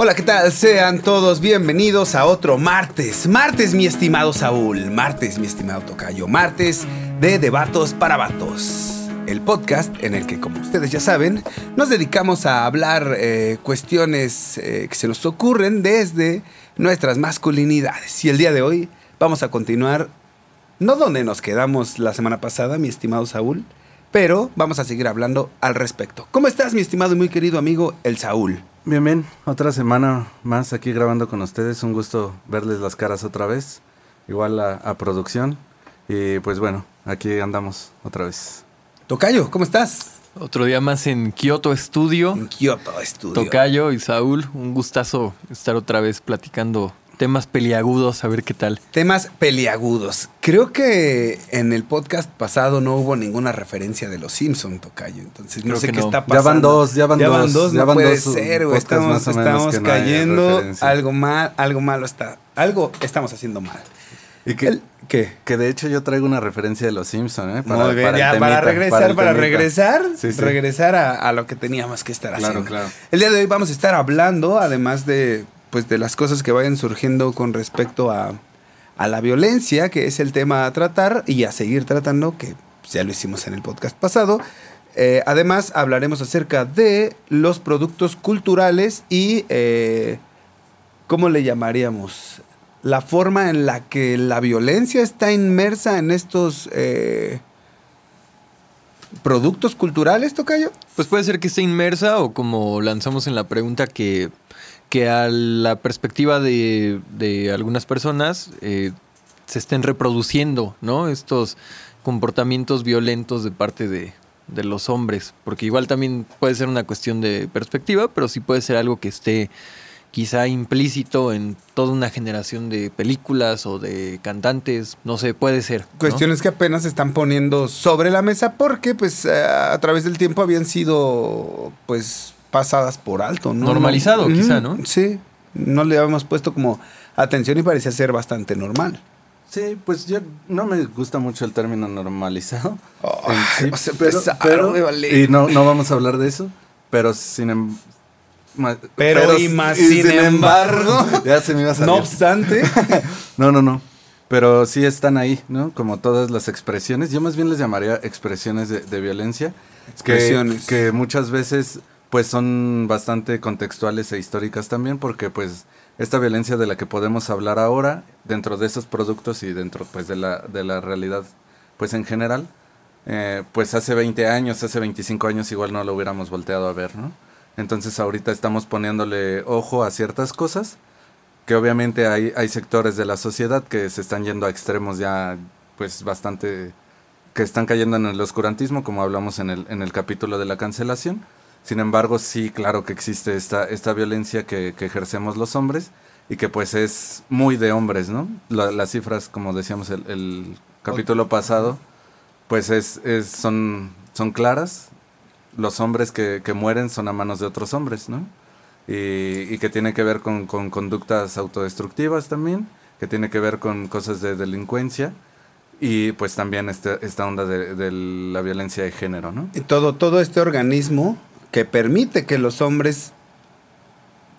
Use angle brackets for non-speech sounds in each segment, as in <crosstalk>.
Hola, ¿qué tal? Sean todos bienvenidos a otro martes. Martes, mi estimado Saúl. Martes, mi estimado Tocayo. Martes de Debatos para Vatos. El podcast en el que, como ustedes ya saben, nos dedicamos a hablar eh, cuestiones eh, que se nos ocurren desde nuestras masculinidades. Y el día de hoy vamos a continuar, no donde nos quedamos la semana pasada, mi estimado Saúl, pero vamos a seguir hablando al respecto. ¿Cómo estás, mi estimado y muy querido amigo, el Saúl? Bien, bien, otra semana más aquí grabando con ustedes. Un gusto verles las caras otra vez, igual a, a producción. Y pues bueno, aquí andamos otra vez. Tocayo, ¿cómo estás? Otro día más en Kyoto Studio. En Kyoto Studio. Tocayo y Saúl, un gustazo estar otra vez platicando temas peliagudos, a ver qué tal. Temas peliagudos. Creo que en el podcast pasado no hubo ninguna referencia de los Simpson, Tocayo. Entonces no Creo sé qué no. está Ya pasando. van dos, ya van Ya dos. van dos, ya no van puede dos ser, güey. Estamos, estamos no cayendo. Algo mal, algo malo está. Algo estamos haciendo mal. Y que, El- ¿Qué? que de hecho yo traigo una referencia de los Simpson, ¿eh? Muy bien, el ya, temita, para regresar, para, regresar, Sí, sí. regresar a, a lo que teníamos que estar Claro, haciendo. claro. El día de hoy vamos a estar hablando, además de, pues, de las cosas que vayan surgiendo con respecto a, a la violencia, que es el tema a tratar y a seguir tratando, que ya lo hicimos en el podcast pasado. Eh, además, hablaremos acerca de los productos culturales y, eh, ¿cómo le llamaríamos? La forma en la que la violencia está inmersa en estos eh, productos culturales, Tocayo. Pues puede ser que esté inmersa o como lanzamos en la pregunta que, que a la perspectiva de, de algunas personas eh, se estén reproduciendo, ¿no? Estos comportamientos violentos de parte de, de los hombres. Porque igual también puede ser una cuestión de perspectiva, pero sí puede ser algo que esté quizá implícito en toda una generación de películas o de cantantes, no sé, puede ser. Cuestiones que apenas se están poniendo sobre la mesa porque pues eh, a través del tiempo habían sido pues pasadas por alto, ¿no? Normalizado, quizá, ¿no? Sí, no le habíamos puesto como atención y parecía ser bastante normal. Sí, pues yo no me gusta mucho el término normalizado. En sí, a pero, pero- me vale. y no, no vamos a hablar de eso, pero sin em- ma- Pero y más sin embargo, <laughs> ya se me iba a salir. No obstante, <laughs> No, no, no. Pero sí están ahí, ¿no? Como todas las expresiones. Yo más bien les llamaría expresiones de, de violencia. que- Expresiones. Que, muchas veces pues son bastante contextuales e históricas también porque pues esta violencia de la que podemos hablar ahora dentro de esos productos y dentro pues de la, de la realidad pues en general eh, pues hace 20 años, hace 25 años igual no lo hubiéramos volteado a ver, ¿no? Entonces ahorita estamos poniéndole ojo a ciertas cosas que obviamente hay, hay sectores de la sociedad que se están yendo a extremos ya pues bastante que están cayendo en el oscurantismo como hablamos en el, en el capítulo de la cancelación sin embargo sí claro que existe esta, esta violencia que, que ejercemos los hombres y que pues es muy de hombres no La- las cifras como decíamos el, el capítulo pasado pues es, es son son claras. Los hombres que, que mueren son a manos de otros hombres no y, y que tiene que ver con, con conductas autodestructivas también, que tiene que ver con cosas de delincuencia y pues también este, esta onda de, de la violencia de género, ¿no? y todo, todo este organismo que permite que los hombres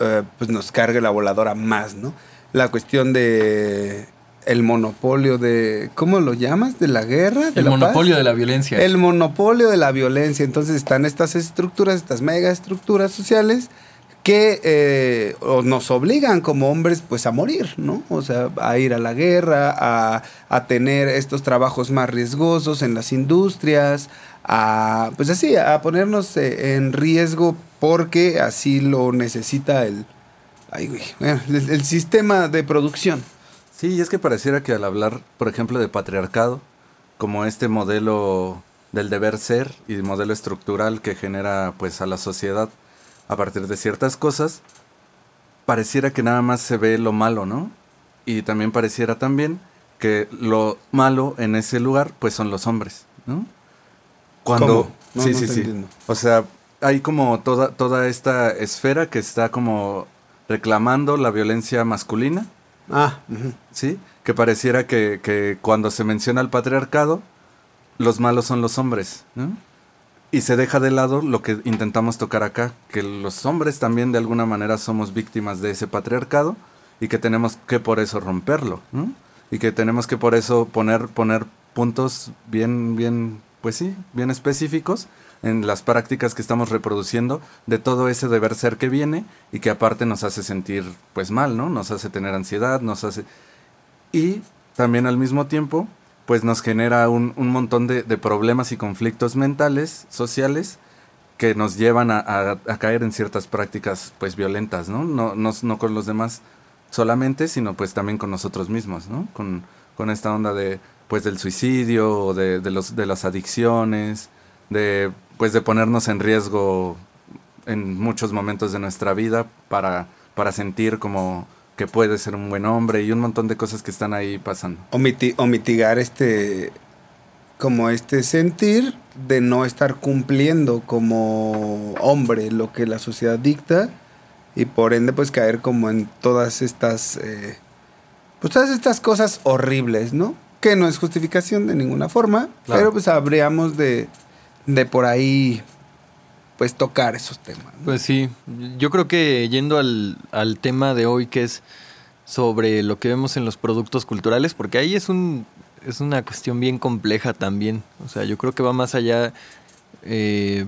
eh, pues nos cargue la voladora más, ¿no? La cuestión de el monopolio de, ¿cómo lo llamas? ¿De la guerra? ¿De El la paz? monopolio de la violencia. El monopolio de la violencia. Entonces están estas estructuras, estas mega estructuras sociales que eh, nos obligan como hombres pues a morir, ¿no? O sea, a ir a la guerra, a, a tener estos trabajos más riesgosos en las industrias, a pues así, a ponernos eh, en riesgo porque así lo necesita el, ay, el, el sistema de producción. Sí, y es que pareciera que al hablar, por ejemplo, de patriarcado, como este modelo del deber ser y modelo estructural que genera pues a la sociedad a partir de ciertas cosas, pareciera que nada más se ve lo malo, ¿no? Y también pareciera también que lo malo en ese lugar pues son los hombres, ¿no? Cuando sí, no sí, sí. entiendo. O sea, hay como toda toda esta esfera que está como reclamando la violencia masculina Ah. ¿sí? Que pareciera que, que cuando se menciona el patriarcado, los malos son los hombres, ¿no? y se deja de lado lo que intentamos tocar acá, que los hombres también de alguna manera somos víctimas de ese patriarcado y que tenemos que por eso romperlo, ¿no? Y que tenemos que por eso poner, poner puntos bien, bien, pues sí, bien específicos en las prácticas que estamos reproduciendo de todo ese deber ser que viene y que aparte nos hace sentir pues mal, ¿no? Nos hace tener ansiedad, nos hace... Y también al mismo tiempo pues nos genera un, un montón de, de, problemas y conflictos mentales, sociales, que nos llevan a, a, caer en ciertas prácticas pues violentas, ¿no? No, no, no con los demás solamente, sino pues también con nosotros mismos, ¿no? Con, con esta onda de pues del suicidio, o de, de, los, de las adicciones, de pues de ponernos en riesgo en muchos momentos de nuestra vida para, para sentir como que puede ser un buen hombre y un montón de cosas que están ahí pasando. O, miti o mitigar este, como este sentir de no estar cumpliendo como hombre lo que la sociedad dicta y por ende pues caer como en todas estas, eh, pues todas estas cosas horribles, ¿no? Que no es justificación de ninguna forma, claro. pero pues habríamos de, de por ahí pues tocar esos temas. ¿no? Pues sí, yo creo que yendo al, al, tema de hoy que es sobre lo que vemos en los productos culturales, porque ahí es un es una cuestión bien compleja también. O sea, yo creo que va más allá. Eh,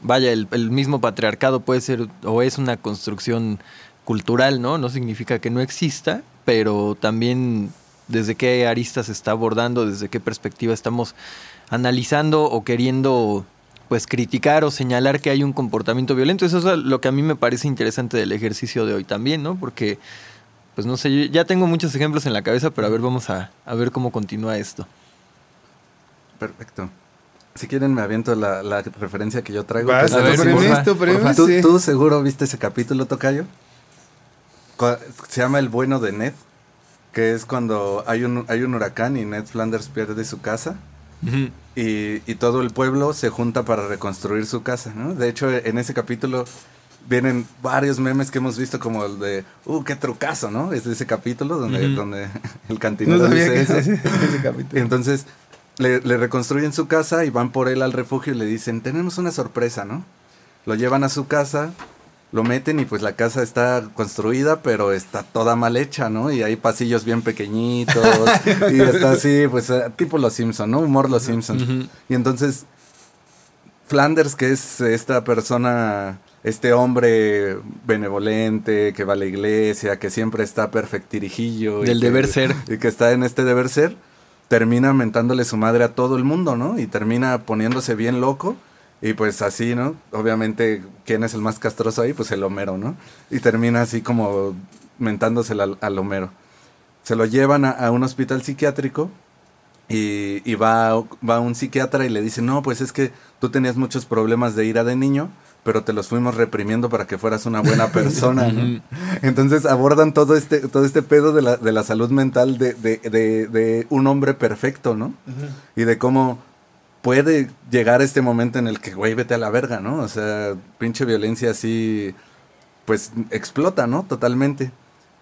vaya, el, el, mismo patriarcado puede ser o es una construcción cultural, ¿no? No significa que no exista, pero también desde qué arista se está abordando, desde qué perspectiva estamos analizando o queriendo pues criticar o señalar que hay un comportamiento violento. Eso es lo que a mí me parece interesante del ejercicio de hoy también, ¿no? Porque, pues no sé, yo ya tengo muchos ejemplos en la cabeza, pero a ver, vamos a, a ver cómo continúa esto. Perfecto. Si quieren me aviento la, la referencia que yo traigo. Vas, a ver, ¿Tú, sí. ¿Tú seguro viste ese capítulo, Tocayo? Se llama El bueno de Ned, que es cuando hay un, hay un huracán y Ned Flanders pierde su casa. Uh -huh. y, y, todo el pueblo se junta para reconstruir su casa, ¿no? De hecho, en ese capítulo vienen varios memes que hemos visto como el de, uh, qué trucazo, ¿no? Es de ese capítulo donde, uh -huh. donde <laughs> el cantinero no dice eso. Ese, ese capítulo. Entonces, le, le, reconstruyen su casa y van por él al refugio y le dicen, tenemos una sorpresa, ¿no? Lo llevan a su casa, lo meten y pues la casa está construida, pero está toda mal hecha, ¿no? Y hay pasillos bien pequeñitos <laughs> y está así, pues eh, tipo Los Simpson, ¿no? Humor Los Simpson. Uh -huh. Y entonces Flanders, que es esta persona, este hombre benevolente, que va a la iglesia, que siempre está perfectirijillo. Del y deber que, ser. Y que está en este deber ser, termina mentándole su madre a todo el mundo, ¿no? Y termina poniéndose bien loco. Y pues así, ¿no? Obviamente, ¿quién es el más castroso ahí? Pues el Homero, ¿no? Y termina así como mentándose al, al Homero. Se lo llevan a, a un hospital psiquiátrico y, y va, va un psiquiatra y le dice, no, pues es que tú tenías muchos problemas de ira de niño, pero te los fuimos reprimiendo para que fueras una buena <laughs> persona, ¿no? Entonces abordan todo este, todo este pedo de la, de la salud mental de, de, de, de un hombre perfecto, ¿no? Uh -huh. Y de cómo puede llegar este momento en el que, güey, vete a la verga, ¿no? O sea, pinche violencia así, pues explota, ¿no? Totalmente.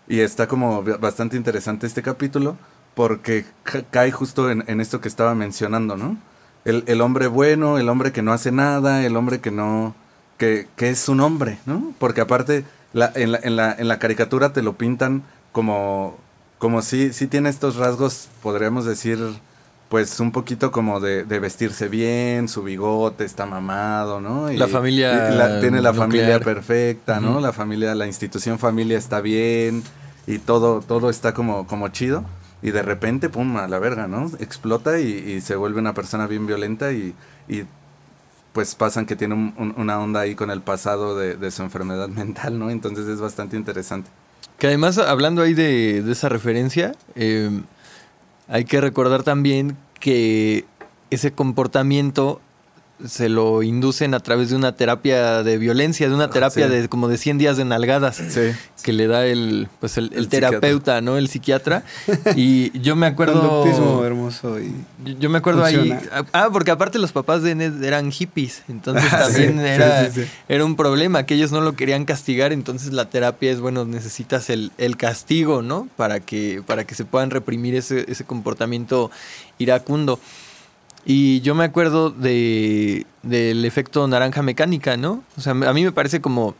Y está como bastante interesante este capítulo porque cae justo en, en esto que estaba mencionando, ¿no? El, el, hombre bueno, el hombre que no hace nada, el hombre que no... que, es un hombre, ¿no? Porque aparte, la, en, la, en, la, en la caricatura te lo pintan como... como si, si tiene estos rasgos, podríamos decir pues un poquito como de, de, vestirse bien, su bigote está mamado, ¿no? Y, la familia. La, tiene la nuclear. familia perfecta, ¿no? Uh -huh. La familia, la institución familia está bien y todo, todo está como, como chido. Y de repente, pum, a la verga, ¿no? Explota y, y se vuelve una persona bien violenta y, y pues pasan que tiene un, un, una onda ahí con el pasado de, de, su enfermedad <laughs> mental, ¿no? Entonces es bastante interesante. Que además, hablando ahí de, de esa referencia, eh, hay que recordar también que ese comportamiento se lo inducen a través de una terapia de violencia, de una terapia sí. de como de 100 días de nalgadas sí. que le da el pues el, el, el terapeuta. ¿no? El psiquiatra. <laughs> Y yo me acuerdo Conductismo hermoso y yo me acuerdo funciona. ahí ah, porque aparte los papás de Ned eran hippies, entonces <laughs> también sí, era, era un problema que ellos no lo querían castigar, entonces la terapia es bueno, necesitas el, el castigo, ¿no? Para que para que se puedan reprimir ese ese comportamiento iracundo. Y yo me acuerdo de, del efecto naranja mecánica, ¿no? O sea, a mí me parece como,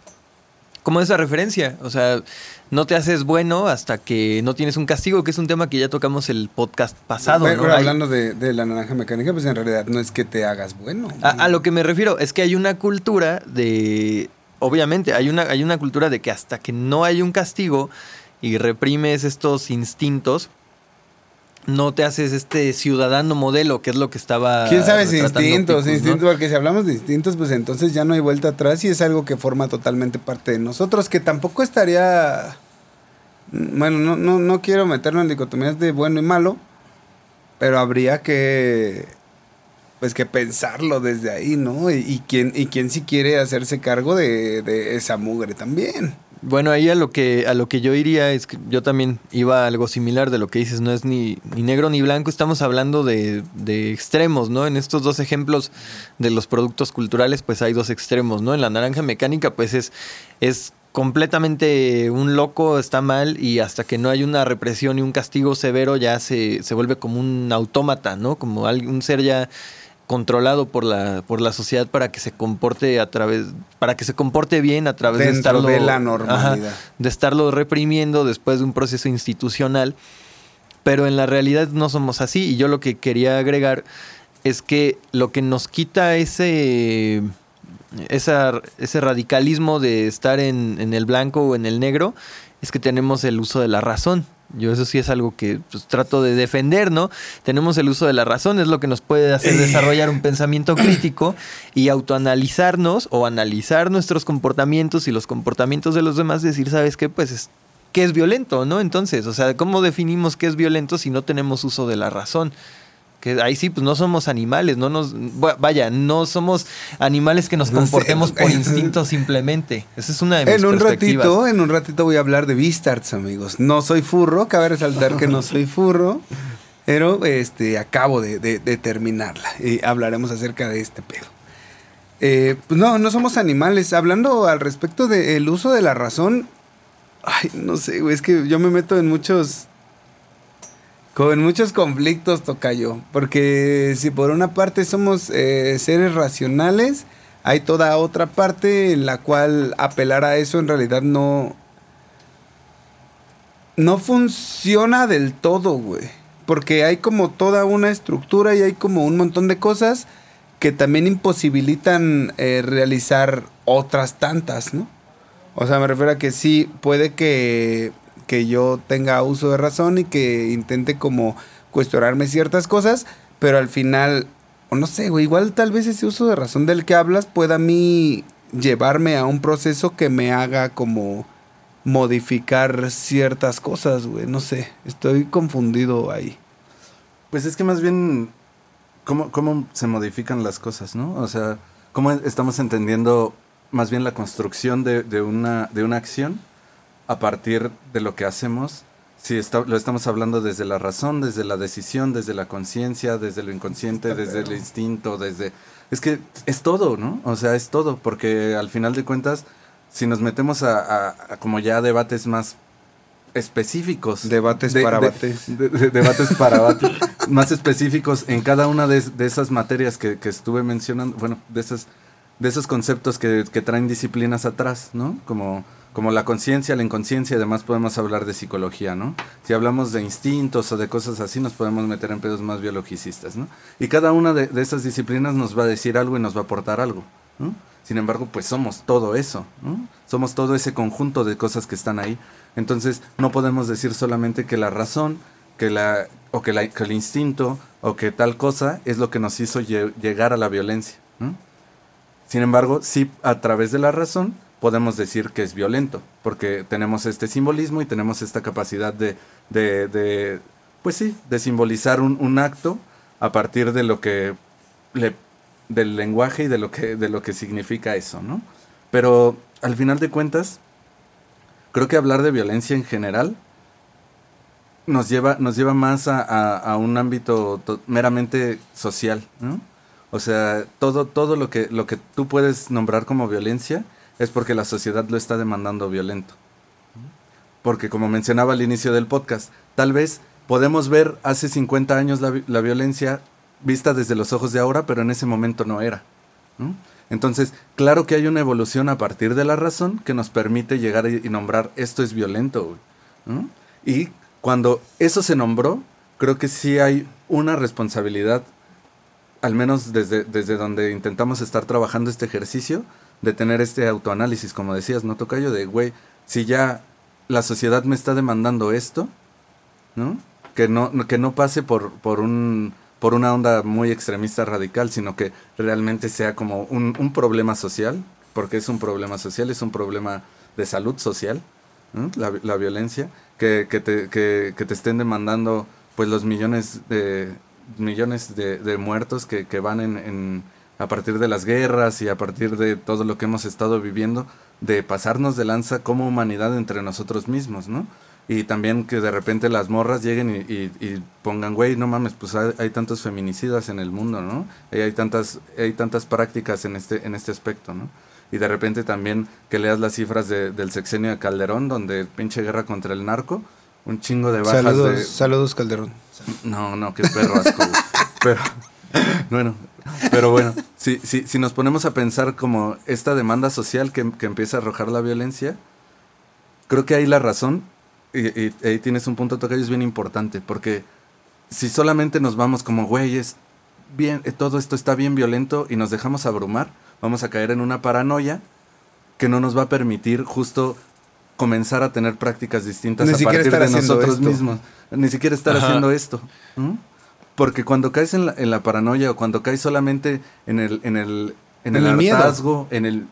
como esa referencia. O sea, no te haces bueno hasta que no tienes un castigo, que es un tema que ya tocamos el podcast pasado. Pero hablando de, de la naranja mecánica, pues en realidad no es que te hagas bueno. A, a lo que me refiero es que hay una cultura de. Obviamente, hay una, hay una cultura de que hasta que no hay un castigo y reprimes estos instintos, no te haces este ciudadano modelo, que es lo que estaba. ¿Quién sabe si instintos? Picus, ¿no? instintos, porque si hablamos de instintos, pues entonces ya no hay vuelta atrás y es algo que forma totalmente parte de nosotros, que tampoco estaría... Bueno, no, no, no quiero meterlo en dicotomías de bueno y malo, pero habría que... Pues que pensarlo desde ahí, ¿no? Y, y quién, y quién sí quiere hacerse cargo de, de esa mugre también. Bueno, ahí a lo que a lo que yo iría es que yo también iba a algo similar de lo que dices, no es ni, ni negro ni blanco, estamos hablando de, de extremos, ¿no? En estos dos ejemplos de los productos culturales, pues hay dos extremos, ¿no? En la naranja mecánica, pues es, es completamente un loco, está mal, y hasta que no hay una represión y un castigo severo, ya se, se vuelve como un autómata, ¿no? Como un ser ya controlado por la, por la sociedad para que se comporte a través, para que se comporte bien a través de estarlo de la normalidad. Ajá, de estarlo reprimiendo después de un proceso institucional. Pero en la realidad no somos así. Y yo lo que quería agregar es que lo que nos quita ese, esa- ese radicalismo de estar en, en el blanco o en el negro es que tenemos el uso de la razón. Yo eso sí es algo que pues, trato de defender, ¿no? Tenemos el uso de la razón, es lo que nos puede hacer desarrollar un pensamiento crítico y autoanalizarnos o analizar nuestros comportamientos y los comportamientos de los demás, decir, ¿sabes qué? Pues es, ¿qué es violento, no? Entonces, o sea, ¿cómo definimos qué es violento si no tenemos uso de la razón? Que ahí sí, pues no somos animales, no nos, va- vaya, no somos animales que nos comportemos por <laughs> instinto simplemente. Esa es una de mis En un perspectivas. ratito, en un ratito voy a hablar de Beastarts, amigos. No soy furro, cabe resaltar que no soy furro, pero este acabo de, de- de terminarla y hablaremos acerca de este pedo. Eh, pues no, no somos animales. Hablando al respecto del uso de la razón, ay, no sé, güey, es que yo me meto en muchos con muchos conflictos, Tocayo. Porque si por una parte somos eh, seres racionales, hay toda otra parte en la cual apelar a eso en realidad no. No funciona del todo, güey. Porque hay como toda una estructura y hay como un montón de cosas que también imposibilitan eh, realizar otras tantas, ¿no? O sea, me refiero a que sí, puede que, que yo tenga uso de razón y que intente como cuestionarme ciertas cosas, pero al final, o no sé, güey, igual tal vez ese uso de razón del que hablas pueda a mí llevarme a un proceso que me haga como modificar ciertas cosas, güey, no sé, estoy confundido ahí. Pues es que más bien, ¿cómo, cómo se modifican las cosas, no? O sea, ¿cómo estamos entendiendo más bien la construcción de, una, de una acción a partir de lo que hacemos? Si está- lo estamos hablando desde la razón, desde la decisión, desde la conciencia, desde lo inconsciente, desde el instinto, desde... Es que es todo, ¿no? O sea, es todo, porque al final de cuentas, si nos metemos a, a- a como ya debates más específicos. Debates para bates. de- de- debates para bates. <laughs> más específicos en cada una de, de esas materias que, que estuve mencionando. Bueno, de esas de esos conceptos que, que traen disciplinas atrás, ¿no? Como, como la conciencia, la inconsciencia, además podemos hablar de psicología, ¿no? Si hablamos de instintos o de cosas así, nos podemos meter en pedos más biologicistas, ¿no? Y cada una de, esas disciplinas nos va a decir algo y nos va a aportar algo. Sin embargo, pues somos todo eso. Somos todo ese conjunto de cosas que están ahí. Entonces, no podemos decir solamente que la razón, que la, o que, el instinto, o que tal cosa es lo que nos hizo lle- llegar a la violencia. Sin embargo, sí, a través de la razón podemos decir que es violento, porque tenemos este simbolismo y tenemos esta capacidad de, pues sí, de simbolizar un, acto a partir de lo que le, del lenguaje y de lo que, de lo que significa eso, ¿no? Pero al final de cuentas, creo que hablar de violencia en general nos lleva, nos lleva más a, a- un ámbito to- meramente social, ¿no? O sea, todo, todo lo que, lo que tú puedes nombrar como violencia es porque la sociedad lo está demandando violento. Porque como mencionaba al inicio del podcast, tal vez podemos ver hace 50 años la, la violencia vista desde los ojos de ahora, pero en ese momento no era. Entonces, claro que hay una evolución a partir de la razón que nos permite llegar y nombrar esto es violento. Y cuando eso se nombró, creo que sí hay una responsabilidad, al menos desde, desde donde intentamos estar trabajando este ejercicio, de tener este autoanálisis, como decías, ¿no, Tocayo? De, güey, si ya la sociedad me está demandando esto, ¿no? Que no, que no pase por, por un por una onda muy extremista radical, sino que realmente sea como un, un problema social, porque es un problema social, es un problema de salud social, la, la, violencia, que, que, te, que, que, te estén demandando pues los millones de millones de, muertos que, van en, a partir de las guerras y a partir de todo lo que hemos estado viviendo, de pasarnos de lanza como humanidad entre nosotros mismos, ¿no? Y también que de repente las morras lleguen y, y, y pongan, güey, no mames, pues hay, hay, tantos feminicidas en el mundo, ¿no? Y hay tantas, hay tantas prácticas en este, en este aspecto, ¿no? Y de repente también que leas las cifras de, del sexenio de Calderón, donde pinche guerra contra el narco, un chingo de bajas saludos, de... Saludos, Calderón. No, no, qué perro asco. pero, bueno, pero bueno, si, si, si nos ponemos a pensar como esta demanda social que, que empieza a arrojar la violencia, creo que ahí la razón y, y, ahí tienes un punto, Tocayo, es bien importante, porque si solamente nos vamos como, güey, es bien, todo esto está bien violento y nos dejamos abrumar, vamos a caer en una paranoia que no nos va a permitir justo comenzar a tener prácticas distintas Ni a partir de nosotros esto. mismos. Ni siquiera estar Ajá. haciendo esto. Porque cuando caes en la, en la, paranoia o cuando caes solamente en el, en el, en En el, el miedo. hartazgo, en el...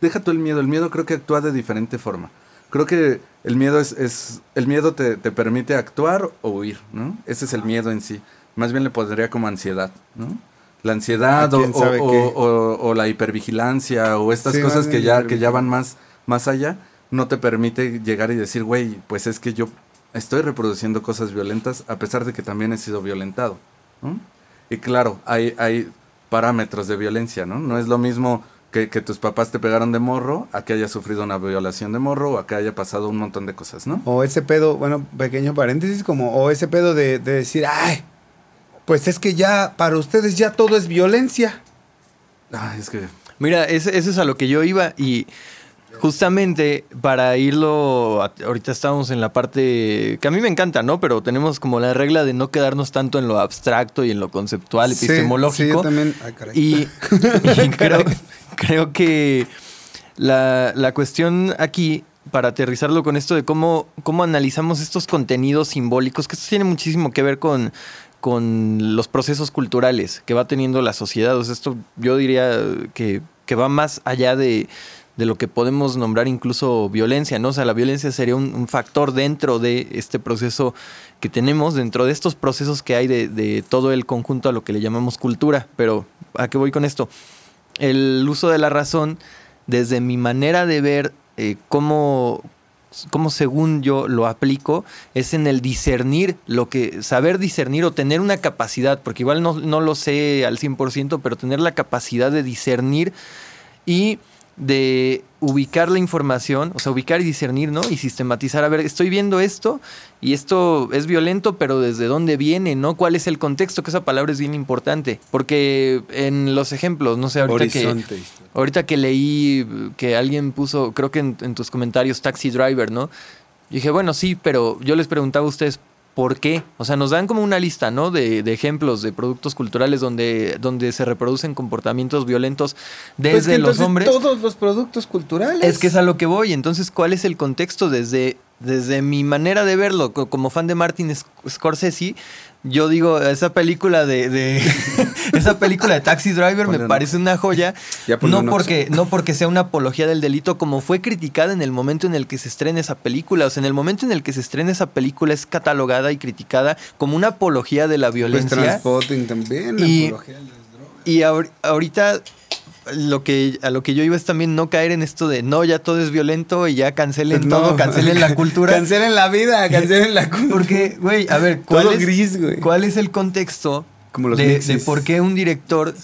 Deja tú el miedo, el miedo creo que actúa de diferente forma. Creo que el miedo es, es el miedo te, te, permite actuar o huir, ¿no? Ese es el miedo en sí. Más bien le pondría como ansiedad, ¿no? La ansiedad o, o, o, o, la hipervigilancia o estas sí, cosas que ya, que ya van más, más allá, no te permite llegar y decir, güey, pues es que yo estoy reproduciendo cosas violentas a pesar de que también he sido violentado. ¿no? Y claro, hay, hay parámetros de violencia, ¿no? No es lo mismo que, que, tus papás te pegaron de morro, a que haya sufrido una violación de morro o a que haya pasado un montón de cosas, ¿no? O ese pedo, bueno, pequeño paréntesis, como, o ese pedo de, de decir, ay, pues es que ya, para ustedes ya todo es violencia. Ay, es que... Mira, eso es a lo que yo iba y justamente para irlo, ahorita estamos en la parte que a mí me encanta, ¿no? Pero tenemos como la regla de no quedarnos tanto en lo abstracto y en lo conceptual, epistemológico. Sí, sí yo también. Ay, y, <laughs> y creo, creo, que la, la, cuestión aquí, para aterrizarlo con esto de cómo, cómo analizamos estos contenidos simbólicos, que esto tiene muchísimo que ver con, con los procesos culturales que va teniendo la sociedad. O sea, esto yo diría que, que va más allá de, de, lo que podemos nombrar incluso violencia, ¿no? O sea, la violencia sería un, factor dentro de este proceso que tenemos, dentro de estos procesos que hay de, de, todo el conjunto a lo que le llamamos cultura. Pero, ¿a qué voy con esto? El uso de la razón, desde mi manera de ver eh, cómo, como según yo lo aplico, es en el discernir, lo que, saber discernir o tener una capacidad, porque igual no, no lo sé al 100%, pero tener la capacidad de discernir y de ubicar la información, o sea, ubicar y discernir, ¿no? Y sistematizar, a ver, estoy viendo esto y esto es violento, pero ¿desde dónde viene, no? ¿Cuál es el contexto? Que esa palabra es bien importante, porque en los ejemplos, no sé, ahorita Horizonte. que ahorita que leí que alguien puso, creo que en, en tus comentarios, taxi driver, ¿no? Y dije, bueno, sí, pero yo les preguntaba a ustedes, ¿Por qué? O sea, nos dan como una lista, ¿no? De, de, ejemplos de productos culturales donde, donde se reproducen comportamientos violentos desde pues los hombres. Todos los productos culturales. Es que es a lo que voy. Entonces, ¿cuál es el contexto desde, desde mi manera de verlo? Como fan de Martin Scorsese, yo digo, esa película de, de <laughs> esa película de Taxi Driver me parece una joya. <laughs> No porque, no porque sea una apología del delito, como fue criticada en el momento en el que se estrena esa película. O sea, en el momento en el que se estrena esa película es catalogada y criticada como una apología de la violencia. Pues también, y, apología de las drogas. Y ahor ahorita lo que a lo que yo iba es también no caer en esto de no, ya todo es violento y ya cancelen no, todo, cancelen la cultura. <laughs> cancelen la vida, cancelen la <laughs> cultura. Porque, güey, a ver, ¿cuál, todo es, gris. ¿cuál es el contexto Como los de, de, por qué un director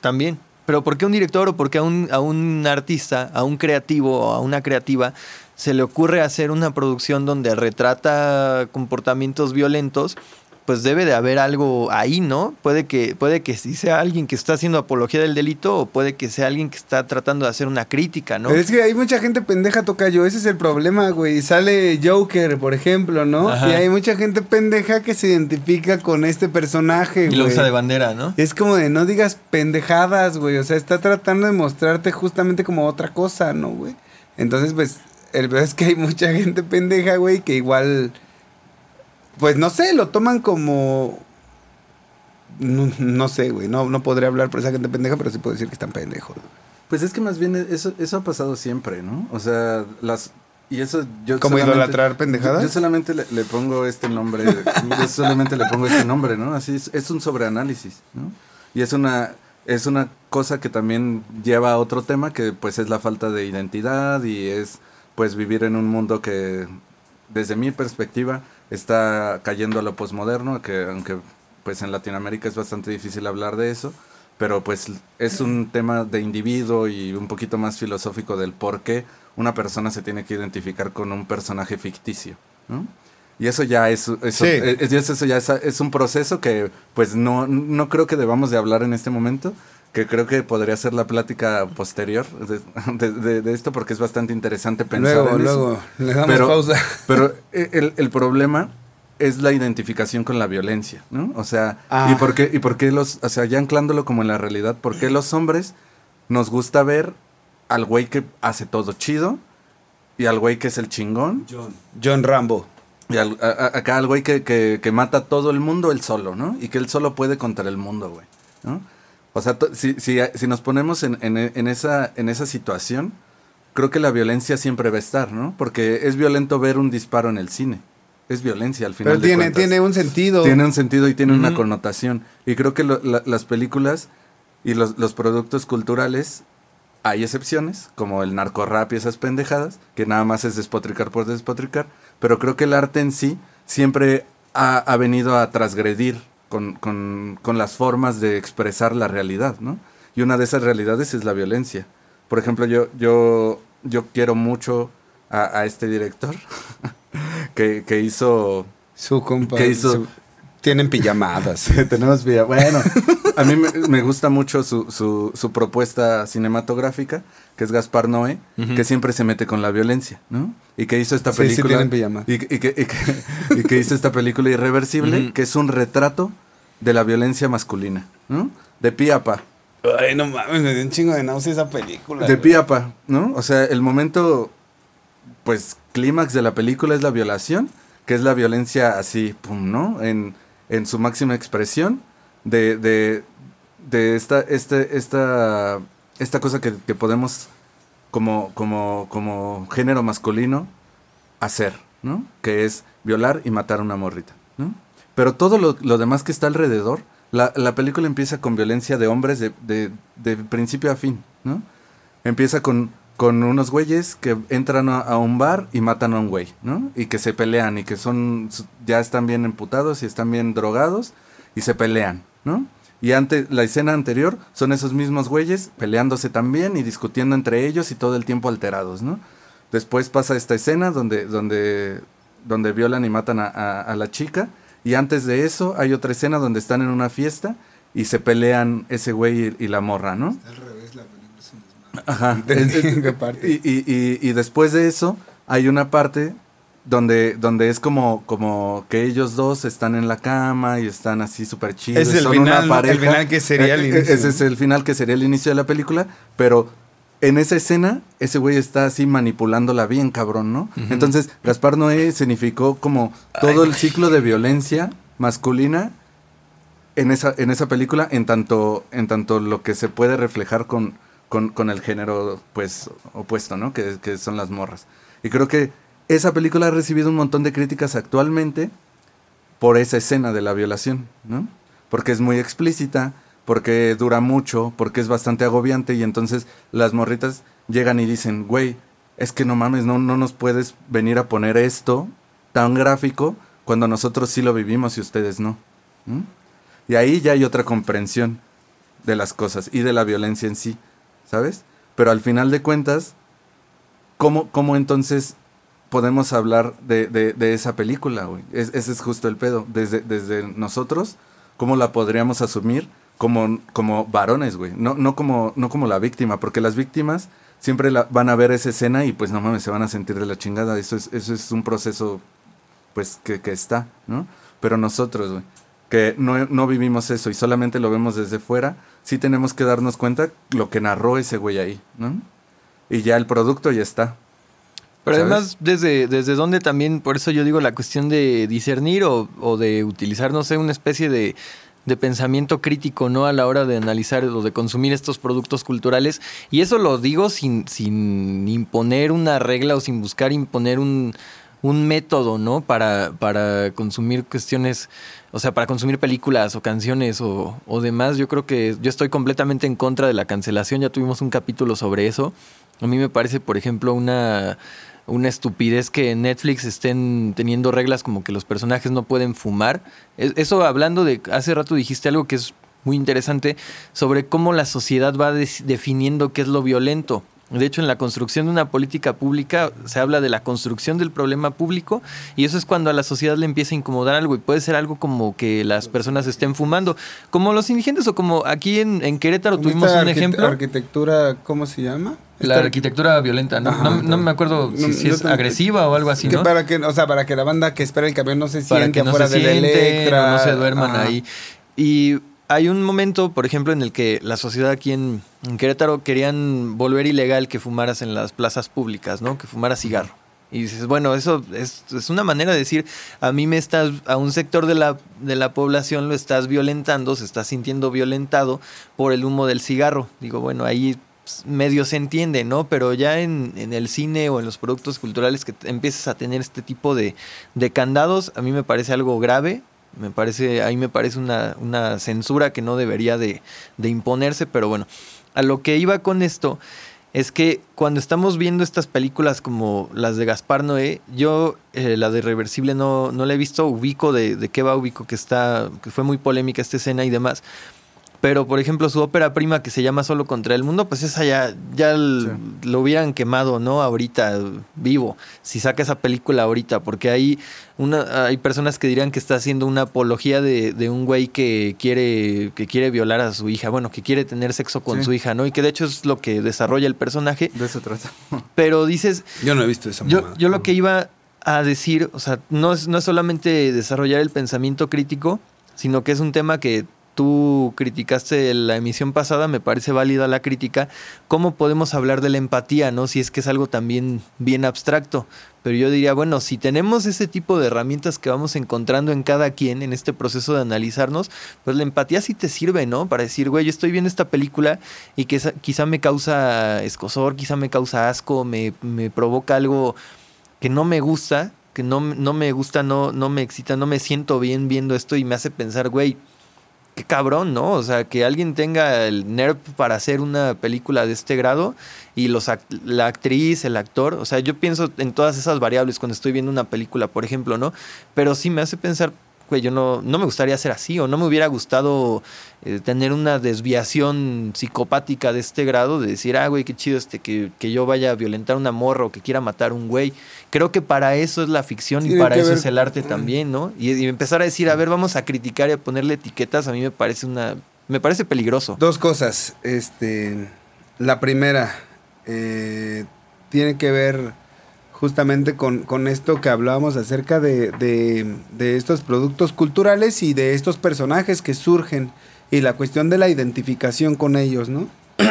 también? Pero por qué un director o por qué a un, a un artista, a un creativo o a una creativa se le ocurre hacer una producción donde retrata comportamientos violentos pues debe de haber algo ahí, ¿no? Puede que, puede que sí sea alguien que está haciendo apología del delito o puede que sea alguien que está tratando de hacer una crítica, ¿no? Es que hay mucha gente pendeja, Tocayo. Ese es el problema, güey. Sale Joker, por ejemplo, ¿no? Ajá. Y hay mucha gente pendeja que se identifica con este personaje, y lo güey. usa de bandera, ¿no? Es como de no digas pendejadas, güey. O sea, está tratando de mostrarte justamente como otra cosa, ¿no, güey? Entonces, pues, el verdad es que hay mucha gente pendeja, güey, que igual. Pues no sé, lo toman como. No, no sé, güey. No, no podré hablar por esa gente pendeja, pero sí puedo decir que están pendejos. Pues es que más bien eso, eso ha pasado siempre, ¿no? O sea, las... Y eso yo ¿Como idolatrar pendejadas? Yo, yo solamente le, le pongo este nombre, <laughs> yo solamente le pongo este nombre, ¿no? Así es, es un sobreanálisis, ¿no? Y es una, es una cosa que también lleva a otro tema que pues es la falta de identidad y es pues vivir en un mundo que desde mi perspectiva está cayendo a lo posmoderno, que aunque pues en Latinoamérica es bastante difícil hablar de eso, pero pues es un tema de individuo y un poquito más filosófico del por qué una persona se tiene que identificar con un personaje ficticio, ¿no? Y eso ya es, eso, Sí. es- es- eso ya es, es un proceso que pues no, no creo que debamos de hablar en este momento, que creo que podría ser la plática posterior de, de- de- de esto porque es bastante interesante pensar Luego, en eso. luego, le damos Pero- pausa. <laughs> Pero el, el problema es la identificación con la violencia, ¿no? O sea, Ah. ¿y por qué, y por qué los, o sea, ya anclándolo como en la realidad, ¿por qué los hombres nos gusta ver al güey que hace todo chido y al güey que es el chingón John Rambo. y al- a- a- acá al güey que, que, que mata a todo el mundo él solo, ¿no? Y que él solo puede contra el mundo, güey, ¿no? O sea, si, si, si nos ponemos en, en, en esa, en esa situación, creo que la violencia siempre va a estar, ¿no? Porque es violento ver un disparo en el cine. Es violencia al final Pero de tiene, cuentas. tiene un sentido. Tiene un sentido y tiene una connotación. Y creo que lo- la- las películas y los, los productos culturales, hay excepciones, como el narcorrap y esas pendejadas, que nada más es despotricar por despotricar, pero creo que el arte en sí siempre ha, ha venido a transgredir con, con- con las formas de expresar la realidad, ¿no? Y una de esas realidades es la violencia. Por ejemplo, yo, yo, yo quiero mucho a, a este director <laughs> que, que hizo... Su compa. ¿Qué hizo? su- tienen pijamadas. <laughs> Tenemos vida. Bueno, a mí me, me gusta mucho su, su, su propuesta cinematográfica, que es Gaspar Noé, que siempre se mete con la violencia, ¿no? Y que hizo esta Sí, sí película. tienen y, que- y que, y que- y que hizo esta película irreversible, que es un retrato de la violencia masculina, ¿no? De pie a pa. Ay, no mames, me dio un chingo de náusea esa película. De güey. pie a pa, ¿no? O sea, el momento, pues, clímax de la película es la violación, que es la violencia así, pum, ¿no? En, en su máxima expresión de, de, de esta, este, esta, esta cosa que, que podemos, como, como, como género masculino, hacer, ¿no? Que es violar y matar a una morrita, ¿no? Pero todo lo, lo demás que está alrededor, la, la película empieza con violencia de hombres de, de, de principio a fin, ¿no? Empieza con, con unos güeyes que entran a, un bar y matan a un güey, ¿no? Y que se pelean y que son, ya están bien emputados y están bien drogados y se pelean, ¿no? Y ante, la escena anterior son esos mismos güeyes peleándose también y discutiendo entre ellos y todo el tiempo alterados, ¿no? Después pasa esta escena donde, donde, donde violan y matan a- a la chica. Y antes de eso hay otra escena donde están en una fiesta y se pelean ese güey y, y la morra, ¿no? Al revés, la película es un Ajá. <laughs> Qué parte. Y, y- y- y después de eso hay una parte donde, donde es como, como que ellos dos están en la cama y están así súper chidos. Es el son final, una ¿no? El pareja. final que sería el Eh, eh, inicio. Ese es el final que sería el inicio de la película, pero en esa escena ese güey está así manipulándola bien cabrón, ¿no? Entonces Gaspar Noé significó como todo el ciclo de violencia masculina en esa, en esa película, en tanto, en tanto lo que se puede reflejar con, con, con el género pues opuesto, ¿no? Que, que son las morras. Y creo que esa película ha recibido un montón de críticas actualmente por esa escena de la violación, ¿no? Porque es muy explícita, porque dura mucho, porque es bastante agobiante y entonces las morritas llegan y dicen, güey, es que no mames, no, no nos puedes venir a poner esto tan gráfico cuando nosotros sí lo vivimos y ustedes no. Y ahí ya hay otra comprensión de las cosas y de la violencia en sí, ¿sabes? Pero al final de cuentas, ¿cómo, cómo entonces podemos hablar de, de, de esa película, güey? Es- ese es justo el pedo. Desde, desde nosotros, ¿cómo la podríamos asumir como, como varones, güey? No, no, como, no como la víctima, porque las víctimas siempre la- van a ver esa escena y pues no mames, se van a sentir de la chingada. Eso es, eso es un proceso, pues, que, que está, ¿no? Pero nosotros, güey, que no, no vivimos eso y solamente lo vemos desde fuera, sí tenemos que darnos cuenta lo que narró ese güey ahí, ¿no? Y ya el producto ya está. Pero ¿Sabes? además, desde, desde donde también, por eso yo digo la cuestión de discernir o, o de utilizar, no sé, una especie de, de pensamiento crítico, ¿no? A la hora de analizar o de consumir estos productos culturales. Y eso lo digo sin, sin imponer una regla o sin buscar imponer un, un método, ¿no? Para, para consumir cuestiones, o sea, para consumir películas o canciones o, o demás. Yo creo que yo estoy completamente en contra de la cancelación. Ya tuvimos un capítulo sobre eso. A mí me parece, por ejemplo, una, una estupidez que en Netflix estén teniendo reglas como que los personajes no pueden fumar. Es- Eso hablando de, hace rato dijiste algo que es muy interesante sobre cómo la sociedad va definiendo qué es lo violento. De hecho, en la construcción de una política pública se habla de la construcción del problema público y eso es cuando a la sociedad le empieza a incomodar algo y puede ser algo como que las personas estén fumando, como los indigentes o como aquí en, en Querétaro Como tuvimos esta un ejemplo. Arquitectura, ¿cómo se llama? La arquitectura violenta, ¿no? Ajá. no, no me acuerdo No, si, es agresiva o algo así, que ¿no? para que, o sea, para que la banda que espera el camión no se afuera se de la Electra. no se duerman Ajá. ahí. Y hay un momento, por ejemplo, en el que la sociedad aquí en, en Querétaro querían volver ilegal que fumaras en las plazas públicas, ¿no? Que fumaras cigarro. Y dices, bueno, eso es, es una manera de decir, a mí me estás, a un sector de la, de la población lo estás violentando, se está sintiendo violentado por el humo del cigarro. Digo, bueno, ahí medio se entiende, ¿no? Pero ya en, en el cine o en los productos culturales que empieces a tener este tipo de, de candados, a mí me parece algo grave. Me parece, ahí me parece una, una censura que no debería de, de imponerse, pero bueno, a lo que iba con esto es que cuando estamos viendo estas películas como las de Gaspar Noé, yo eh, la de Irreversible no, no la he visto, ubico de, de qué va, ubico que está, que fue muy polémica esta escena y demás. Pero, por ejemplo, su ópera prima que se llama Solo contra el Mundo, pues esa ya, ya lo hubieran quemado, ¿no? Ahorita, vivo, si saca esa película ahorita, porque hay, una, hay personas que dirían que está haciendo una apología de, de un güey que quiere, que quiere violar a su hija, bueno, que quiere tener sexo con Sí. su hija, ¿no? Y que de hecho es lo que desarrolla el personaje. De eso trata. <laughs> Pero dices, Yo no he visto esa yo, yo lo que iba a decir, o sea, no es, no es solamente desarrollar el pensamiento crítico, sino que es un tema que tú criticaste la emisión pasada, me parece válida la crítica, cómo podemos hablar de la empatía, ¿no? Si es que es algo también bien abstracto. Pero yo diría, bueno, si tenemos ese tipo de herramientas que vamos encontrando en cada quien en este proceso de analizarnos, pues la empatía sí te sirve, ¿no? Para decir, güey, yo estoy viendo esta película y que quizá me causa escosor, quizá me causa asco, me, me provoca algo que no me gusta, que no, no me gusta, no, no me excita, no me siento bien viendo esto y me hace pensar, güey, qué cabrón, ¿no? O sea, que alguien tenga el nerf para hacer una película de este grado y los act- la actriz, el actor, o sea, yo pienso en todas esas variables cuando estoy viendo una película, por ejemplo, ¿no? Pero sí me hace pensar, güey, yo no, no me gustaría ser así o no me hubiera gustado eh, tener una desviación psicopática de este grado, de decir, ah, güey, qué chido este, que, que yo vaya a violentar una morra o que quiera matar a un güey. Creo que para eso es la ficción y para eso ver- es el arte también, ¿no? Y, y empezar a decir, a ver, vamos a criticar y a ponerle etiquetas, a mí me parece una... Me parece peligroso. Dos cosas. Este, la primera eh, tiene que ver justamente con, con esto que hablábamos acerca de, de- de estos productos culturales y de estos personajes que surgen y la cuestión de la identificación con ellos, ¿no? <clears throat>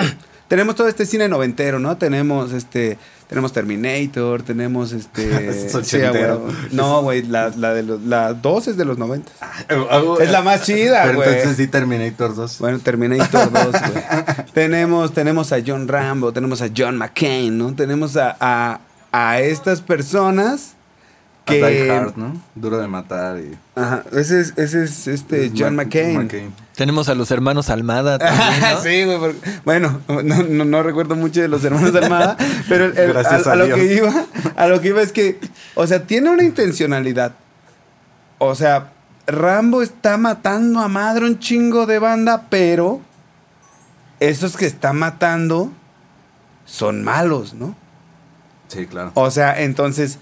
tenemos todo este cine noventero, ¿no? Tenemos este, tenemos Terminator, tenemos este, <laughs> Es sí, güey. no, güey, la, la de los, la 2 es de los 90. es Es la más chida, Pero güey. entonces sí Terminator 2. Bueno, Terminator 2, güey. <laughs> tenemos, tenemos a John Rambo, tenemos a John McCain, ¿no? Tenemos a, a, a estas personas A Die que... Hard, ¿no? Duro de matar y... Ajá, ese es, ese es este es John Ma- McCain. Tenemos a los hermanos Almada <laughs> también, ¿no? sí, güey. porque- Bueno, no, no, no recuerdo mucho de los hermanos Almada, pero el- el- Gracias a, a a lo Dios. que iba, a lo que iba es que, o sea, tiene una intencionalidad. O sea, Rambo está matando a madre un chingo de banda, pero esos que está matando son malos, ¿no? Sí, claro. O sea, entonces,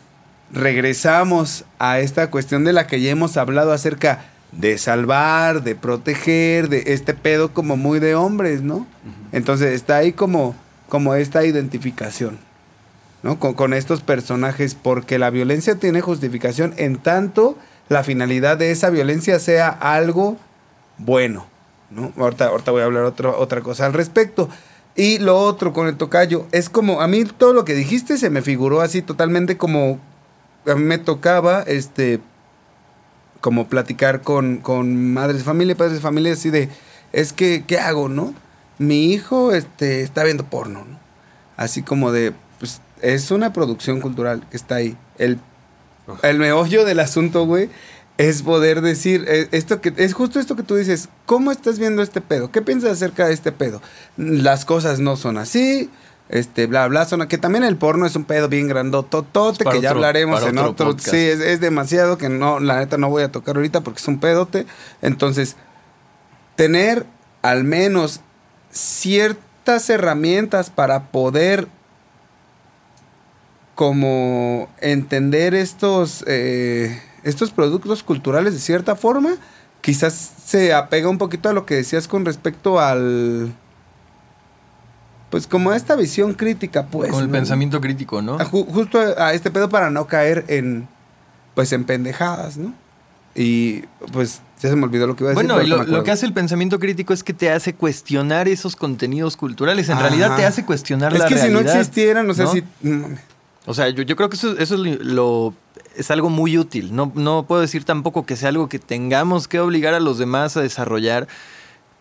regresamos a esta cuestión de la que ya hemos hablado acerca de salvar, de proteger, de este pedo como muy de hombres, ¿no? Entonces está ahí como, como esta identificación, ¿no? Con, con estos personajes, porque la violencia tiene justificación en tanto la finalidad de esa violencia sea algo bueno, ¿no? Ahorita, ahorita voy a hablar otra otra cosa al respecto. Y lo otro con el tocayo, es como, a mí todo lo que dijiste se me figuró así totalmente como, a mí me tocaba, este, como platicar con, con madres de familia, padres de familia, así de, es que, ¿qué hago, no? Mi hijo, este, está viendo porno, ¿no? Así como de, pues, es una producción cultural que está ahí. El, el meollo del asunto, güey, es poder decir, eh, esto que es justo esto que tú dices, ¿cómo estás viendo este pedo? ¿Qué piensas acerca de este pedo? Las cosas no son así, este, bla, bla, son, que también el porno es un pedo bien grandototote, que ya otro- hablaremos en otro sí, es, es demasiado que no, la neta no voy a tocar ahorita porque es un pedote, entonces, tener al menos ciertas herramientas para poder como entender estos, eh, estos productos culturales de cierta forma, quizás se apega un poquito a lo que decías con respecto al... Pues como a esta visión crítica, pues. Con el ¿no? pensamiento crítico, ¿no? A ju- justo a, este pedo para no caer en, pues en pendejadas, ¿no? Y pues ya se me olvidó lo que iba a decir. Bueno, y lo, que hace el pensamiento crítico es que te hace cuestionar esos contenidos culturales. En realidad te hace cuestionar Es la que si no realidad. existieran, no sé ¿no? si... O sea, yo, yo creo que eso, eso es lo, es algo muy útil. No, no puedo decir tampoco que sea algo que tengamos que obligar a los demás a desarrollar,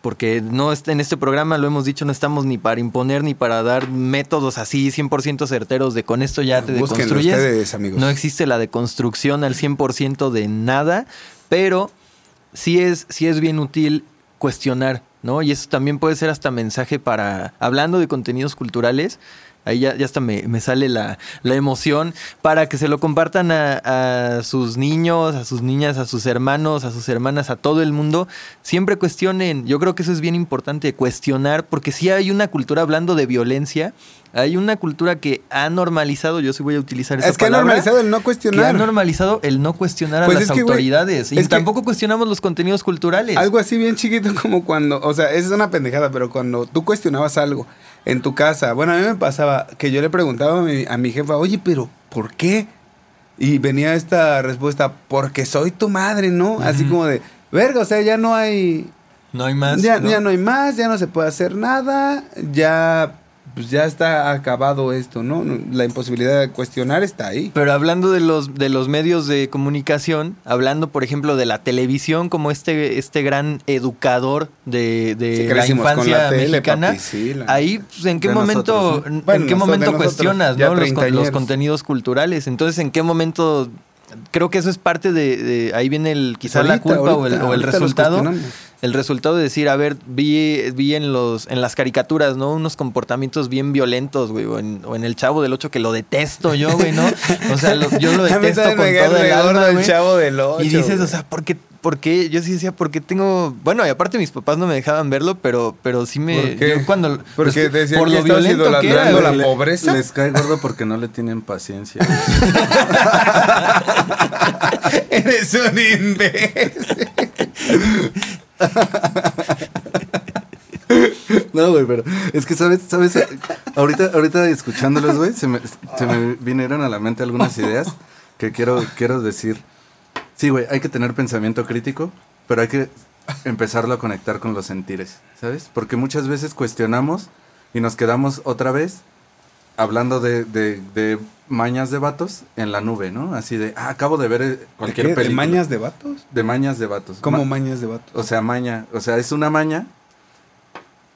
porque no en este programa, lo hemos dicho, no estamos ni para imponer ni para dar métodos así 100% certeros de con esto ya te Búsquenlo deconstruyes. ustedes, amigos. No existe la deconstrucción al 100% de nada, pero sí es, sí es bien útil cuestionar, ¿no? Y eso también puede ser hasta mensaje para, hablando de contenidos culturales, ahí ya, ya hasta me, me sale la, la emoción, para que se lo compartan a, a sus niños, a sus niñas, a sus hermanos, a sus hermanas, a todo el mundo. Siempre cuestionen, yo creo que eso es bien importante, cuestionar, porque sí hay una cultura hablando de violencia, hay una cultura que ha normalizado, yo sí voy a utilizar esa Es que ha palabra, normalizado el no que ha cuestionar. normalizado el no cuestionar a Pues las que, autoridades. y tampoco cuestionamos los contenidos culturales. Algo así bien chiquito como cuando, o sea, es una pendejada, pero cuando tú cuestionabas algo en tu casa, bueno, a mí me pasaba que yo le preguntaba a mi, a mi jefa, oye, pero ¿por qué? Y venía esta respuesta, porque soy tu madre, ¿no? Así como de, verga, o sea, ya no hay, No hay más. ya, ¿no? ya no hay más, ya no se puede hacer nada, ya, pues ya está acabado esto, ¿no? La imposibilidad de cuestionar está ahí. Pero hablando de los, de los medios de comunicación, hablando, por ejemplo, de la televisión como este, este gran educador de, de Sí, la infancia la tele, mexicana, papi, sí, la ahí, pues, ¿en qué momento, nosotros, en Bueno, qué nosotros- momento nosotros, cuestionas ¿no? los, con- los contenidos culturales? Entonces, ¿en qué momento creo que eso es parte de, de- ahí viene el quizá la Ahorita, culpa o el, o resultado el resultado de decir, a ver, vi, vi en los en las caricaturas, ¿no? Unos comportamientos bien violentos, güey, o en, o en el Chavo del 8 que lo detesto yo, güey, ¿no? O sea, lo- yo lo <laughs> detesto con todo el alma, el chavo del ocho, Y dices, güey. o sea, ¿por qué, por qué? Yo sí decía, ¿por qué tengo...? Bueno, y aparte mis papás no me dejaban verlo, pero, pero sí me... ¿Por qué? yo cuando... Porque pues, decían por que lo violento que era, la pobreza. Les cae gordo porque no le tienen paciencia. <laughs> Eres un imbécil. No, güey, pero es que, ¿sabes? ¿Sabes? Ahorita, ahorita escuchándolos, güey, se me, se me vinieron a la mente algunas ideas que quiero, quiero decir. Sí, güey, hay que tener pensamiento crítico, pero hay que empezarlo a conectar con los sentires, ¿sabes? Porque muchas veces cuestionamos y nos quedamos otra vez hablando de, de, de mañas de vatos en la nube, ¿no? Así de, ah, acabo de ver eh, cualquier ¿De qué? ¿De película. mañas de vatos? De mañas de vatos. ¿Cómo Ma- mañas de vatos? o sea, maña. O sea, es una maña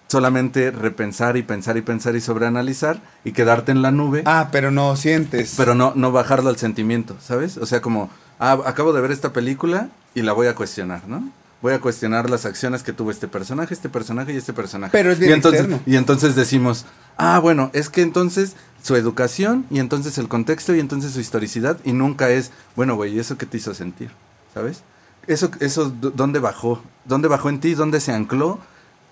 solamente repensar y pensar y pensar y sobreanalizar y quedarte en la nube, Ah, pero no sientes. pero no, no bajarlo al sentimiento, ¿sabes? O sea, como, ah, acabo de ver esta película y la voy a cuestionar, ¿no? Voy a cuestionar las acciones que tuvo este personaje, este personaje y este personaje. Pero es bien y entonces, externo. y entonces decimos, ah, bueno, es que entonces su educación y entonces el contexto y entonces su historicidad y nunca es, bueno, güey, ¿y eso qué te hizo sentir? ¿Sabes? Eso, eso, ¿dónde bajó? ¿Dónde bajó en ti? ¿Dónde se ancló?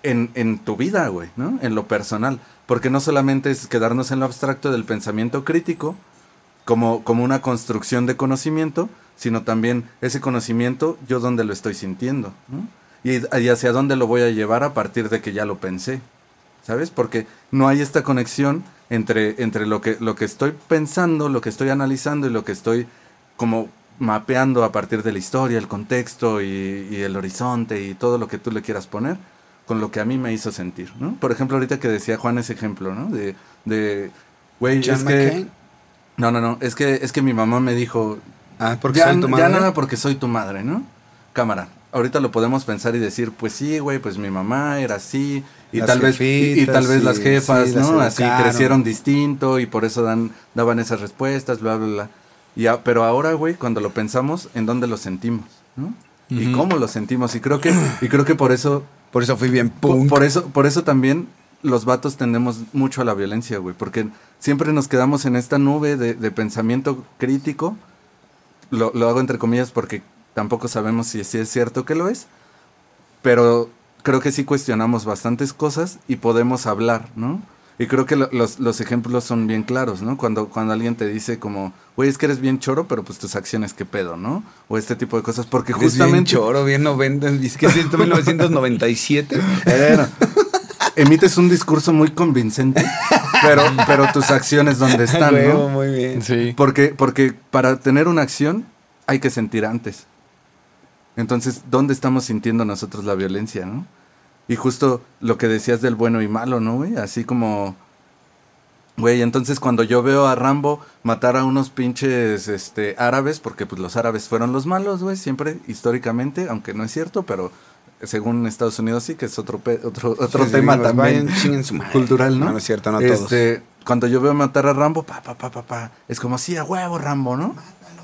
En, en tu vida, güey, ¿no? En lo personal. Porque no solamente es quedarnos en lo abstracto del pensamiento crítico, como, como una construcción de conocimiento, sino también ese conocimiento, yo dónde lo estoy sintiendo, ¿no? y, y hacia dónde lo voy a llevar a partir de que ya lo pensé, ¿sabes? Porque no hay esta conexión entre, entre lo, que, lo que estoy pensando, lo que estoy analizando y lo que estoy como mapeando a partir de la historia, el contexto y, y el horizonte y todo lo que tú le quieras poner con lo que a mí me hizo sentir, ¿no? Por ejemplo, ahorita que decía Juan ese ejemplo, ¿no? De, de güey, es que... No, no, no, es que, es que mi mamá me dijo, Ah, porque ya, soy tu ya madre. nada porque soy tu madre, ¿no? Cámara. Ahorita lo podemos pensar y decir, pues sí, güey, pues mi mamá era así y Las tal vez y, tal vez las jefas, sí, las ¿no? Así crecieron distinto y por eso dan daban esas respuestas, bla bla bla. Y a- pero ahora, güey, cuando lo pensamos, ¿en dónde lo sentimos, ¿no? Y cómo lo sentimos y creo que y creo que por eso Por eso fui bien por, punk. por eso, por eso también los vatos tendemos mucho a la violencia, güey. Porque siempre nos quedamos en esta nube de, de pensamiento crítico. Lo, lo hago entre comillas porque tampoco sabemos si, si es cierto que lo es. Pero creo que sí cuestionamos bastantes cosas y podemos hablar, ¿no? Y creo que lo- los, los ejemplos son bien claros, ¿no? Cuando, cuando alguien te dice como, güey, es que eres bien choro, pero pues tus acciones, ¿qué pedo, no? O este tipo de cosas. Porque Eres bien justamente... choro, bien 90. Es que es 1997. <laughs> Bueno, emites un discurso muy convincente, pero, pero tus acciones dónde están, <laughs> Huevo, ¿no? muy bien. Sí. Porque, porque para tener una acción hay que sentir antes. Entonces, ¿dónde estamos sintiendo nosotros la violencia, no? Y justo lo que decías del bueno y malo, ¿no, güey? Así como, güey, entonces cuando yo veo a Rambo matar a unos pinches este, árabes, porque pues los árabes fueron los malos, güey, siempre históricamente, aunque no es cierto, pero según Estados Unidos sí, que es otro, otro, otro Sí, tema también cultural, ¿no? No, no es cierto, no todos. Este, cuando yo veo matar a Rambo, pa, pa, pa, pa, pa, es como, sí, a huevo, Rambo, ¿no?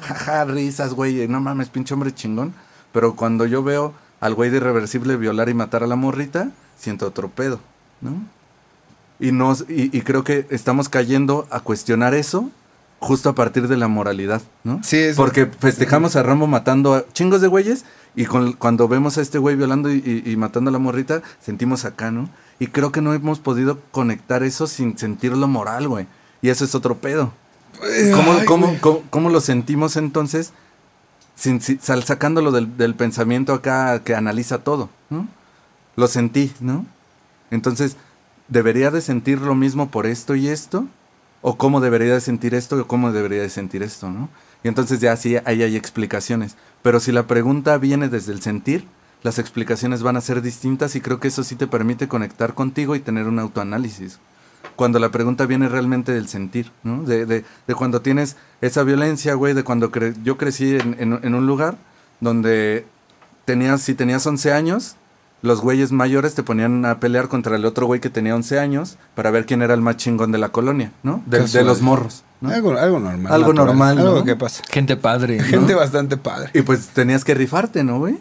Jaja, risas, güey, no mames, pinche hombre chingón. Pero cuando yo veo al güey de irreversible violar y matar a la morrita, siento otro pedo, ¿no? Y, nos, y, y creo que estamos cayendo a cuestionar eso justo a partir de la moralidad, ¿no? Sí, es- Porque festejamos a Rambo matando a chingos de güeyes y con- cuando vemos a este güey violando y, y- y matando a la morrita, sentimos acá, ¿no? Y creo que no hemos podido conectar eso sin sentirlo moral, güey. Y eso es otro pedo. ¿Cómo, Ay, cómo- güey. cómo- cómo lo sentimos entonces? Sin, sacándolo del, del pensamiento acá que analiza todo, ¿no? Lo sentí, ¿no? Entonces, ¿debería de sentir lo mismo por esto y esto? ¿O cómo debería de sentir esto o cómo debería de sentir esto, ¿no? Y entonces ya sí, ahí hay explicaciones. Pero si la pregunta viene desde el sentir, las explicaciones van a ser distintas y creo que eso sí te permite conectar contigo y tener un autoanálisis cuando la pregunta viene realmente del sentir, ¿no? De, de, de cuando tienes esa violencia, güey, de cuando cre- yo crecí en, en- en un lugar donde tenías, si tenías 11 años, los güeyes mayores te ponían a pelear contra el otro güey que tenía 11 años para ver quién era el más chingón de la colonia, ¿no? De, los morros, ¿no? Algo, algo normal. Algo natural, normal, Algo que pasa. Gente padre. ¿no? Gente bastante padre. Y pues tenías que rifarte, ¿no, güey?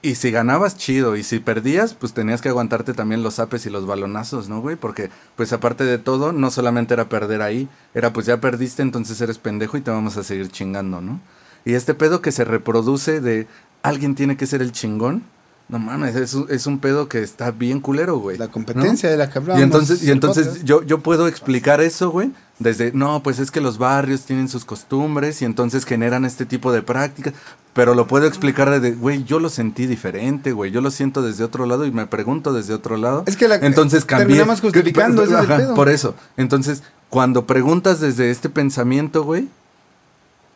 Y si ganabas, chido. Y si perdías, pues tenías que aguantarte también los apes y los balonazos, ¿no, güey? Porque, pues aparte de todo, no solamente era perder ahí, era pues ya perdiste, entonces eres pendejo y te vamos a seguir chingando, ¿no? Y este pedo que se reproduce de alguien tiene que ser el chingón, no mames, es, un- es un pedo que está bien culero, güey. La ¿no? competencia de la que hablamos. Y entonces, y en entonces yo, yo puedo explicar eso, güey, desde, no, pues es que los barrios tienen sus costumbres y entonces generan este tipo de prácticas, pero lo puedo explicar desde, güey, yo lo sentí diferente, güey, yo lo siento desde otro lado y me pregunto desde otro lado. Es que la- entonces cambié. terminamos justificando, ese es el Ajá, pedo. Por eso, entonces, cuando preguntas desde este pensamiento, güey,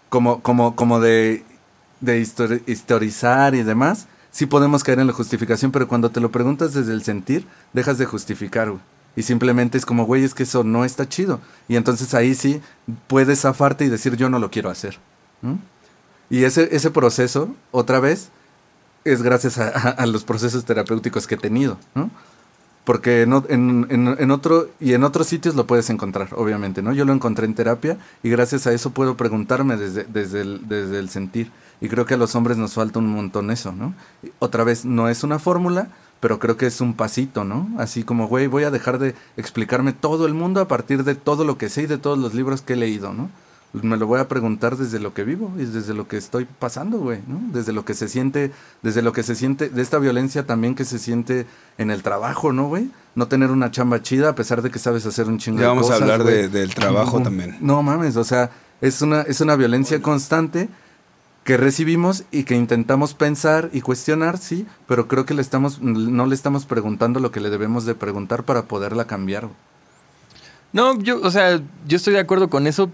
como, como, como de, de histori- historizar y demás, sí podemos caer en la justificación, pero cuando te lo preguntas desde el sentir, dejas de justificar. Y simplemente es como, güey, es que eso no está chido. Y entonces ahí sí puedes zafarte y decir, yo no lo quiero hacer. Y ese, ese proceso, otra vez, es gracias a, los procesos terapéuticos que he tenido, ¿no? Porque en, en- en- otro, y en otros sitios lo puedes encontrar, obviamente, ¿no? Yo lo encontré en terapia y gracias a eso puedo preguntarme desde, desde, desde el sentir. Y creo que a los hombres nos falta un montón eso, ¿no? Otra vez, no es una fórmula, pero creo que es un pasito, ¿no? Así como, güey, voy a dejar de explicarme todo el mundo a partir de todo lo que sé y de todos los libros que he leído, ¿no? me lo voy a preguntar desde lo que vivo y desde lo que estoy pasando, güey, ¿no? Desde lo que se siente, desde lo que se siente, de esta violencia también que se siente en el trabajo, ¿no, güey? No tener una chamba chida a pesar de que sabes hacer un chingo Ya vamos de cosas, a hablar güey. de- del trabajo No, también. No mames, o sea, es una, es una violencia constante que recibimos y que intentamos pensar y cuestionar, sí, pero creo que le estamos, no le estamos preguntando lo que le debemos de preguntar para poderla cambiar. No, yo, o sea, yo estoy de acuerdo con eso.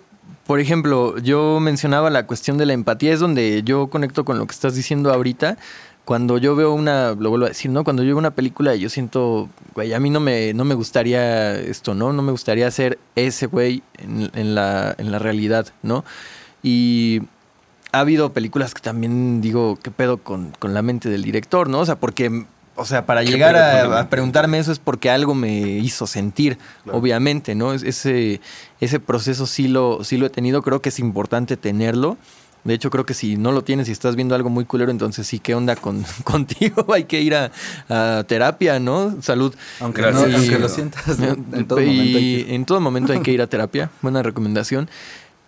Por ejemplo, yo mencionaba la cuestión de la empatía, es donde yo conecto con lo que estás diciendo ahorita. Cuando yo veo una, lo vuelvo a decir, ¿no? Cuando yo veo una película y yo siento, güey, a mí no me, no me gustaría esto, ¿no? No me gustaría ser ese güey en, en la, en la realidad, ¿no? Y ha habido películas que también digo, ¿qué pedo con, con la mente del director, no? O sea, porque, o sea, para ¿Qué llegar a, preguntarme eso es porque algo me hizo sentir, Claro. obviamente, ¿no? Es- Ese, ese proceso sí lo, sí lo he tenido, creo que es importante tenerlo. De hecho, creo que si no lo tienes y estás viendo algo muy culero, entonces sí, ¿qué onda con, <laughs> contigo? Hay que ir a, a terapia, ¿no? Salud. Aunque, no- aunque lo sientas, ¿no? <laughs> en todo y momento. hay que- en todo momento hay que ir a terapia, buena recomendación.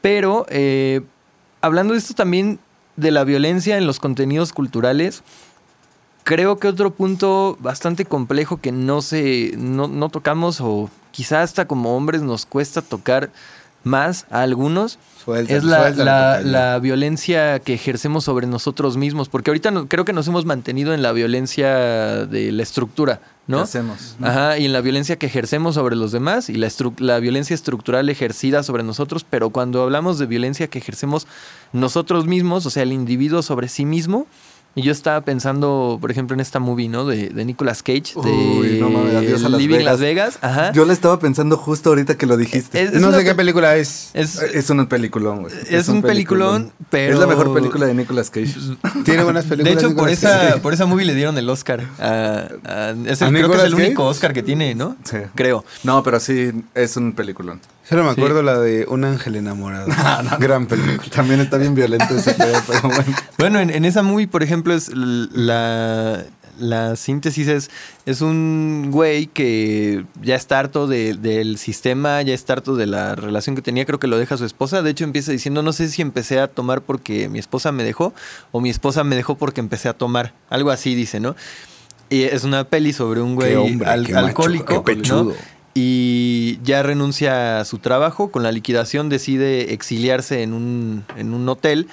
Pero eh, hablando de esto también de la violencia en los contenidos culturales, creo que otro punto bastante complejo que no se no, no tocamos o quizá hasta como hombres nos cuesta tocar más a algunos Suéltalo, es la, suéltalo, la- violencia que ejercemos sobre nosotros mismos, porque ahorita no- creo que nos hemos mantenido en la violencia de la estructura, ¿Qué ¿no? hacemos? Ajá, y en la violencia que ejercemos sobre los demás y la, la violencia estructural ejercida sobre nosotros, pero cuando hablamos de violencia que ejercemos nosotros mismos, o sea, el individuo sobre sí mismo, y yo estaba pensando, por ejemplo, en esta movie, ¿no? De, de Nicolas Cage, de Uy, no mames, Adiós a Las Living Vegas. Las Vegas, ajá. Yo le estaba pensando justo ahorita que lo dijiste. Es- es no una sé qué pe- película es. Es, Es un peliculón, güey. es un peliculón, pero... Es la mejor película de Nicolas Cage. <laughs> Tiene buenas De películas. hecho, por esa, Cage. por esa movie le dieron el Oscar. a- a- es el- ¿A creo que es el único? Oscar que tiene, ¿no? Sí. Creo. No, pero sí, es un peliculón. Solo me Sí. acuerdo la de Un ángel enamorado. <laughs> Gran película. También está bien violento ese pedo, <laughs> pero bueno. Bueno, en, en esa movie, por ejemplo, es la, la síntesis es, es un güey que ya está harto de- del sistema, ya está harto de la relación que tenía, creo que lo deja su esposa. De hecho, empieza diciendo, no sé si empecé a tomar porque mi esposa me dejó o mi esposa me dejó porque empecé a tomar. Algo así dice, ¿no? Y es una peli sobre un güey Qué hombre, al- qué macho, alcohólico, qué pechudo. ¿no? Y ya renuncia a su trabajo. Con la liquidación decide exiliarse en un, en un hotel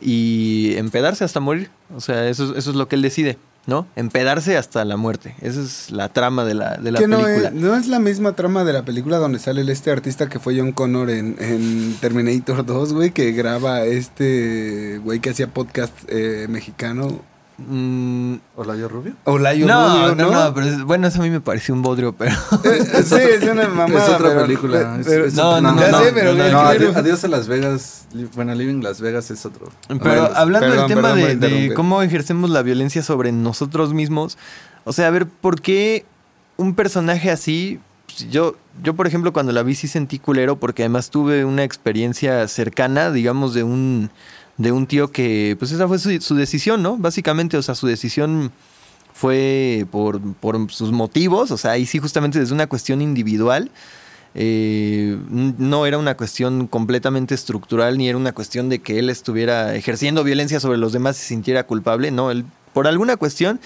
y empedarse hasta morir. O sea, eso, es- eso es lo que él decide, ¿no? Empedarse hasta la muerte. Esa es la trama de la, de la Que no película. es, no es la misma trama de la película donde sale este artista que fue John Connor en, en Terminator 2, güey, que graba este güey que hacía podcast eh, mexicano. Mm, ¿Olayo Rubio? Olayo no, Rubio, no, no, pero es- bueno, eso a mí me pareció un bodrio, pero... Eh, <laughs> sí, es una mamada. es otra pero- película. pero- es No, no, ya no, sé, no, pero no, No, adiós, adiós a Las Vegas. Bueno, Living Las Vegas es otro. Pero hablando perdón, del tema perdón de, de cómo ejercemos la violencia sobre nosotros mismos, o sea, a ver, ¿por qué un personaje así? Yo, yo, por ejemplo, cuando la vi sí sentí culero porque además tuve una experiencia cercana, digamos, de un, de un tío que, pues esa fue su, decisión, ¿no? Básicamente, o sea, su decisión fue por, por sus motivos, o sea, ahí sí justamente desde una cuestión individual. Eh, no era una cuestión completamente estructural, ni era una cuestión de que él estuviera ejerciendo violencia sobre los demás y se sintiera culpable. No, él, por alguna cuestión,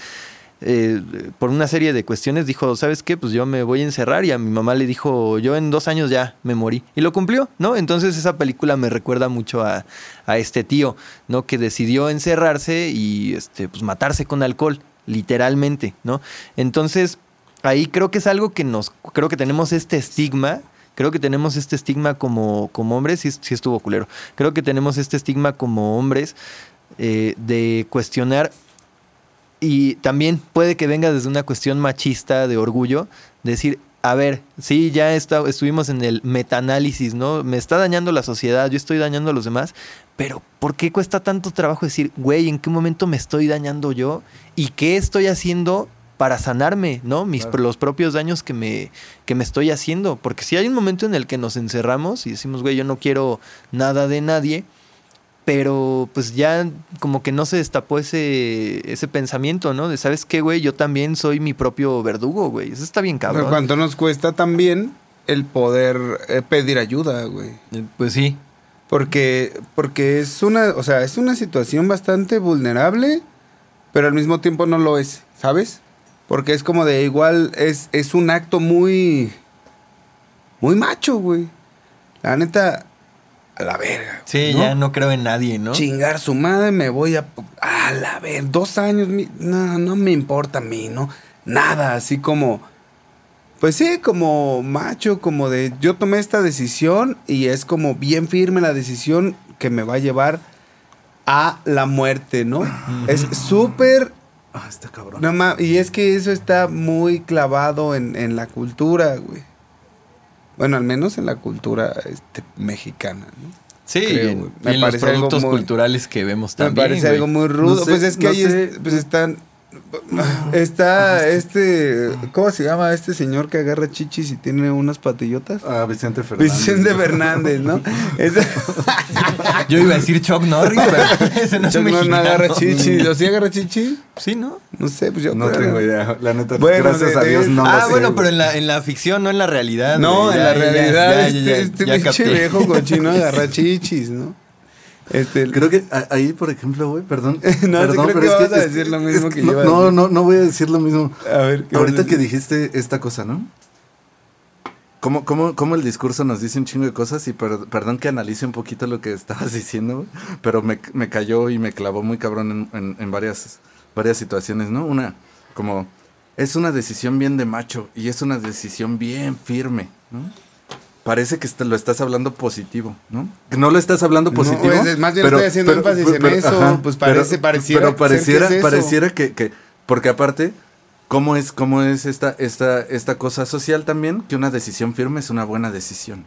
eh, por una serie de cuestiones, dijo: ¿Sabes qué? Pues yo me voy a encerrar. Y a mi mamá le dijo: Yo en dos años ya me morí. Y lo cumplió, ¿no? Entonces esa película me recuerda mucho a, a este tío, ¿no? Que decidió encerrarse y este, pues matarse con alcohol, literalmente, ¿no? Entonces ahí creo que es algo que nos, creo que tenemos este estigma, creo que tenemos este estigma como, como hombres, sí, sí estuvo culero, creo que tenemos este estigma como hombres eh, de cuestionar y también puede que venga desde una cuestión machista de orgullo, decir, a ver, sí, ya está, estuvimos en el metaanálisis, ¿no? Me está dañando la sociedad, yo estoy dañando a los demás, pero ¿por qué cuesta tanto trabajo decir, güey, ¿en qué momento me estoy dañando yo? ¿Y qué estoy haciendo para sanarme, ¿no? Mis, Claro. Los propios daños que me, que me estoy haciendo. Porque si hay un momento en el que nos encerramos y decimos, güey, yo no quiero nada de nadie, pero pues ya como que no se destapó ese, ese pensamiento, ¿no? De, ¿sabes qué, güey? Yo también soy mi propio verdugo, güey. Eso está bien Pero cabrón. cuánto nos cuesta también el poder eh, pedir ayuda, güey. Eh, Pues sí. Porque, porque es una, o sea, es una situación bastante vulnerable, pero al mismo tiempo no lo es, ¿sabes? Porque es como de igual, es, es un acto muy, muy macho, güey. La neta, a la verga. Sí, ¿no? ya no creo en nadie, ¿no? Chingar su madre, me voy a. A la ver, dos años, mi- no, no me importa a mí, ¿no? Nada, así como. Pues sí, como macho, como de yo tomé esta decisión y es como bien firme la decisión que me va a llevar a la muerte, ¿no? Es súper Ah, está cabrón. no ma- y es que eso está muy clavado en, en la cultura, güey. Bueno, al menos en la cultura este, mexicana, ¿no? Sí, Creo, en, güey. y Me en los parece productos muy- culturales que vemos Me también. parece güey. algo muy rudo. No sé, pues es que no ahí es- pues están. Está este. ¿Cómo se llama este señor que agarra chichis y tiene unas patillotas? Ah, Vicente Fernández. Vicente Fernández, ¿no? <laughs> Yo iba a decir Chuck Norris, <laughs> pero ese no es Chuck Norris mexicano. no agarra chichis. ¿O sí agarra chichis? Sí, ¿no? No sé, pues yo No creo. tengo idea. La neta, Bueno, gracias de- a Dios no ah, lo sé, bueno, pero en la, en la ficción, no en la realidad. No, güey. en Ya, la realidad, ya, este, ya, este ya pinche viejo cochino <laughs> agarra chichis, ¿no? Este, Creo que ahí, por ejemplo, güey, perdón. <laughs> No, sí perdón, creo pero que es vas a es- decir lo es mismo que no, yo No, decir. no, no voy a decir lo mismo. a ver, ¿qué Ahorita que dijiste esta cosa, ¿no? ¿Cómo, cómo, cómo el discurso nos dice un chingo de cosas? Y per- perdón que analice un poquito lo que estabas <laughs> diciendo, güey, pero me, me cayó y me clavó muy cabrón en, en- en varias, varias situaciones, ¿no? Una, como, es una decisión bien de macho y es una decisión bien firme, ¿no? Parece que lo estás hablando positivo, ¿no? No lo estás hablando No, positivo. pues, más bien estoy haciendo énfasis en eso, pues, parece- pareciera pero pareciera, ser que es eso. pareciera que, que- porque aparte, ¿cómo es, cómo es esta, esta, esta cosa social también? Que una decisión firme es una buena decisión.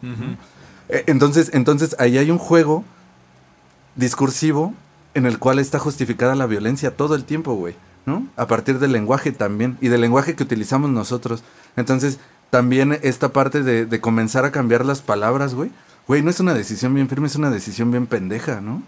Eh, Entonces, entonces ahí hay un juego discursivo en el cual está justificada la violencia todo el tiempo, güey, ¿no? A partir del lenguaje también, y del lenguaje que utilizamos nosotros. Entonces, también esta parte de, de comenzar a cambiar las palabras, güey, güey, no es una decisión bien firme, es una decisión bien pendeja, ¿no?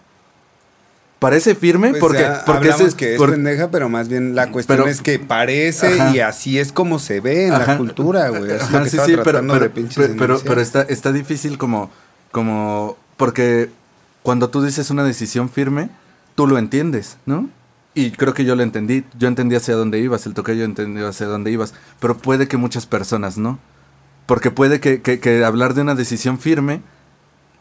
Parece firme Pues porque, ya porque ese- que es por- pendeja, pero más bien la cuestión Pero- es que parece Ajá. y así es como se ve en Ajá. la cultura, güey. Es lo Ajá, que sí, sí, pero, de pero, pero está, está difícil como, como, porque cuando tú dices una decisión firme, tú lo entiendes, ¿no? Y creo que yo lo entendí, yo entendí hacia dónde ibas, el tocayo entendió hacia dónde ibas, pero puede que muchas personas no, porque puede que, que- que hablar de una decisión firme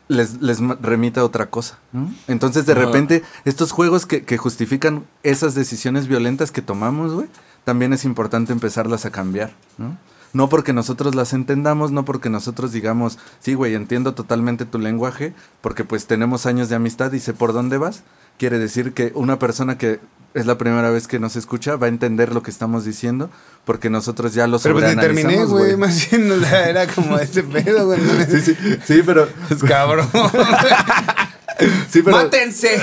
les, les remita a otra cosa, ¿no? Entonces de repente estos juegos que, que justifican esas decisiones violentas que tomamos, güey, también es importante empezarlas a cambiar, ¿no? No porque nosotros las entendamos, no porque nosotros digamos, sí, güey, entiendo totalmente tu lenguaje, porque pues tenemos años de amistad y sé por dónde vas. Quiere decir que una persona que es la primera vez que nos escucha va a entender lo que estamos diciendo, porque nosotros ya lo Pero pues ni terminé, güey. Más bien, o sea, era como ese pedo, güey. <laughs> Sí, sí, sí, pero, Pues cabrón. sí, pero ¡Mátense!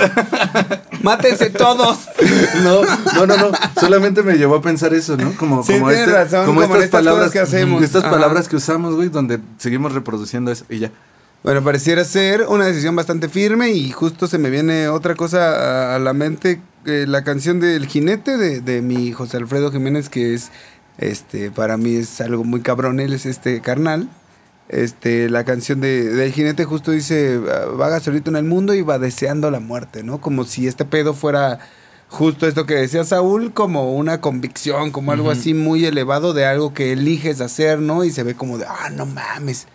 ¡Mátense todos! No, no, no, no. Solamente me llevó a pensar eso, ¿no? Como, Sí, como, este- razón, como estas estas palabras que hacemos. Estas Ajá. palabras que usamos, güey, donde seguimos reproduciendo eso y ya. Bueno, pareciera ser una decisión bastante firme y justo se me viene otra cosa a, a la mente, eh, la canción del jinete de, de mi José Alfredo Jiménez, que es, este, para mí es algo muy cabrón, él es este carnal. Este, la canción de, del jinete justo dice, "Ah, vaga solito en el mundo y va deseando la muerte, ¿no? Como si este pedo fuera justo esto que decía Saúl, como una convicción, como algo así muy elevado de algo que eliges hacer, ¿no? Y se ve como de, ah, no mames,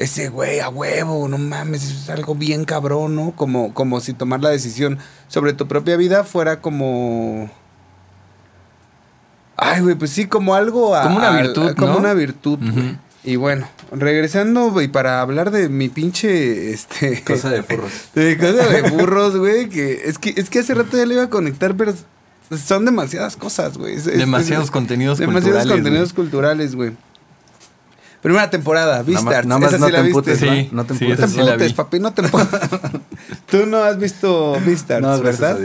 ese güey a huevo, no mames, eso es algo bien cabrón, ¿no? Como, como si tomar la decisión sobre tu propia vida fuera como... Ay, güey, pues sí, como algo... a- Como una virtud, Como ¿no? una virtud, güey. Ujú. Y bueno, regresando, y para hablar de mi pinche, este... Cosa de <laughs> furros. De cosa de burros, güey, que es que es que hace rato ya le iba a conectar, pero son demasiadas cosas, güey. Demasiados es- contenidos demasiados culturales, contenidos culturales, güey. Primera temporada, Nada más- Vistar. nada más esa no sí la te viste. emputes, Sí, ¿no? No te sí, No emputes. te esa sí la emputes, vi. papi, no te emputes. <laughs> <laughs> Tú no has visto Vistar, No, ¿verdad?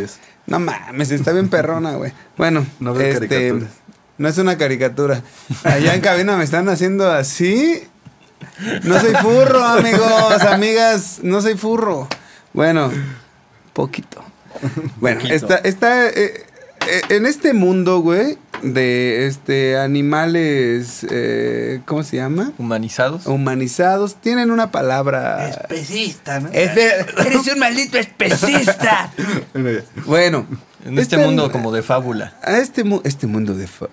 No mames, está bien perrona, güey. Bueno, No veo este, caricaturas. no es una caricatura. Allá en cabina me están haciendo así. No soy furro, amigos, amigas, no soy furro. Bueno, poquito. Bueno, Poquito. esta, esta, eh, en este mundo, güey, de este animales, eh, ¿cómo se llama? Humanizados. Humanizados, tienen una palabra. Especista, ¿no? Espe- Eres un maldito especista. <laughs> bueno, En este mundo como de fábula. A este, mu- este mundo de... fa-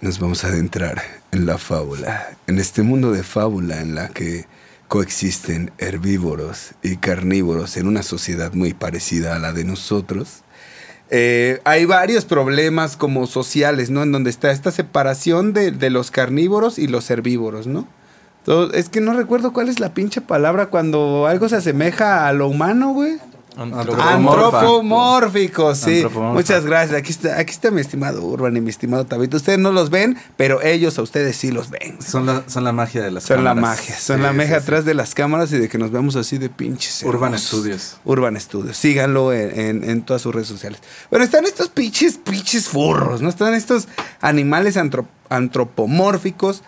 Nos vamos a adentrar en la fábula. En este mundo de fábula en la que coexisten herbívoros y carnívoros en una sociedad muy parecida a la de nosotros. Eh, hay varios problemas como sociales, ¿no? En donde está esta separación de, de los carnívoros y los herbívoros, ¿no? Es que no recuerdo cuál es la pinche palabra cuando algo se asemeja a lo humano, güey. Antropomórfico, sí. Muchas gracias. Aquí está, aquí está mi estimado Urban y mi estimado Tabito. Ustedes no los ven, pero ellos a ustedes sí los ven. Son la, son la magia de las Son la cámaras. magia, son Sí, la magia sí. atrás de las cámaras y de que nos vemos así de pinches. Urban hermosos. Studios. Urban Studios. Síganlo en, en- en todas sus redes sociales. Bueno, están estos pinches, pinches furros, ¿no? Están estos animales antro- antropomórficos.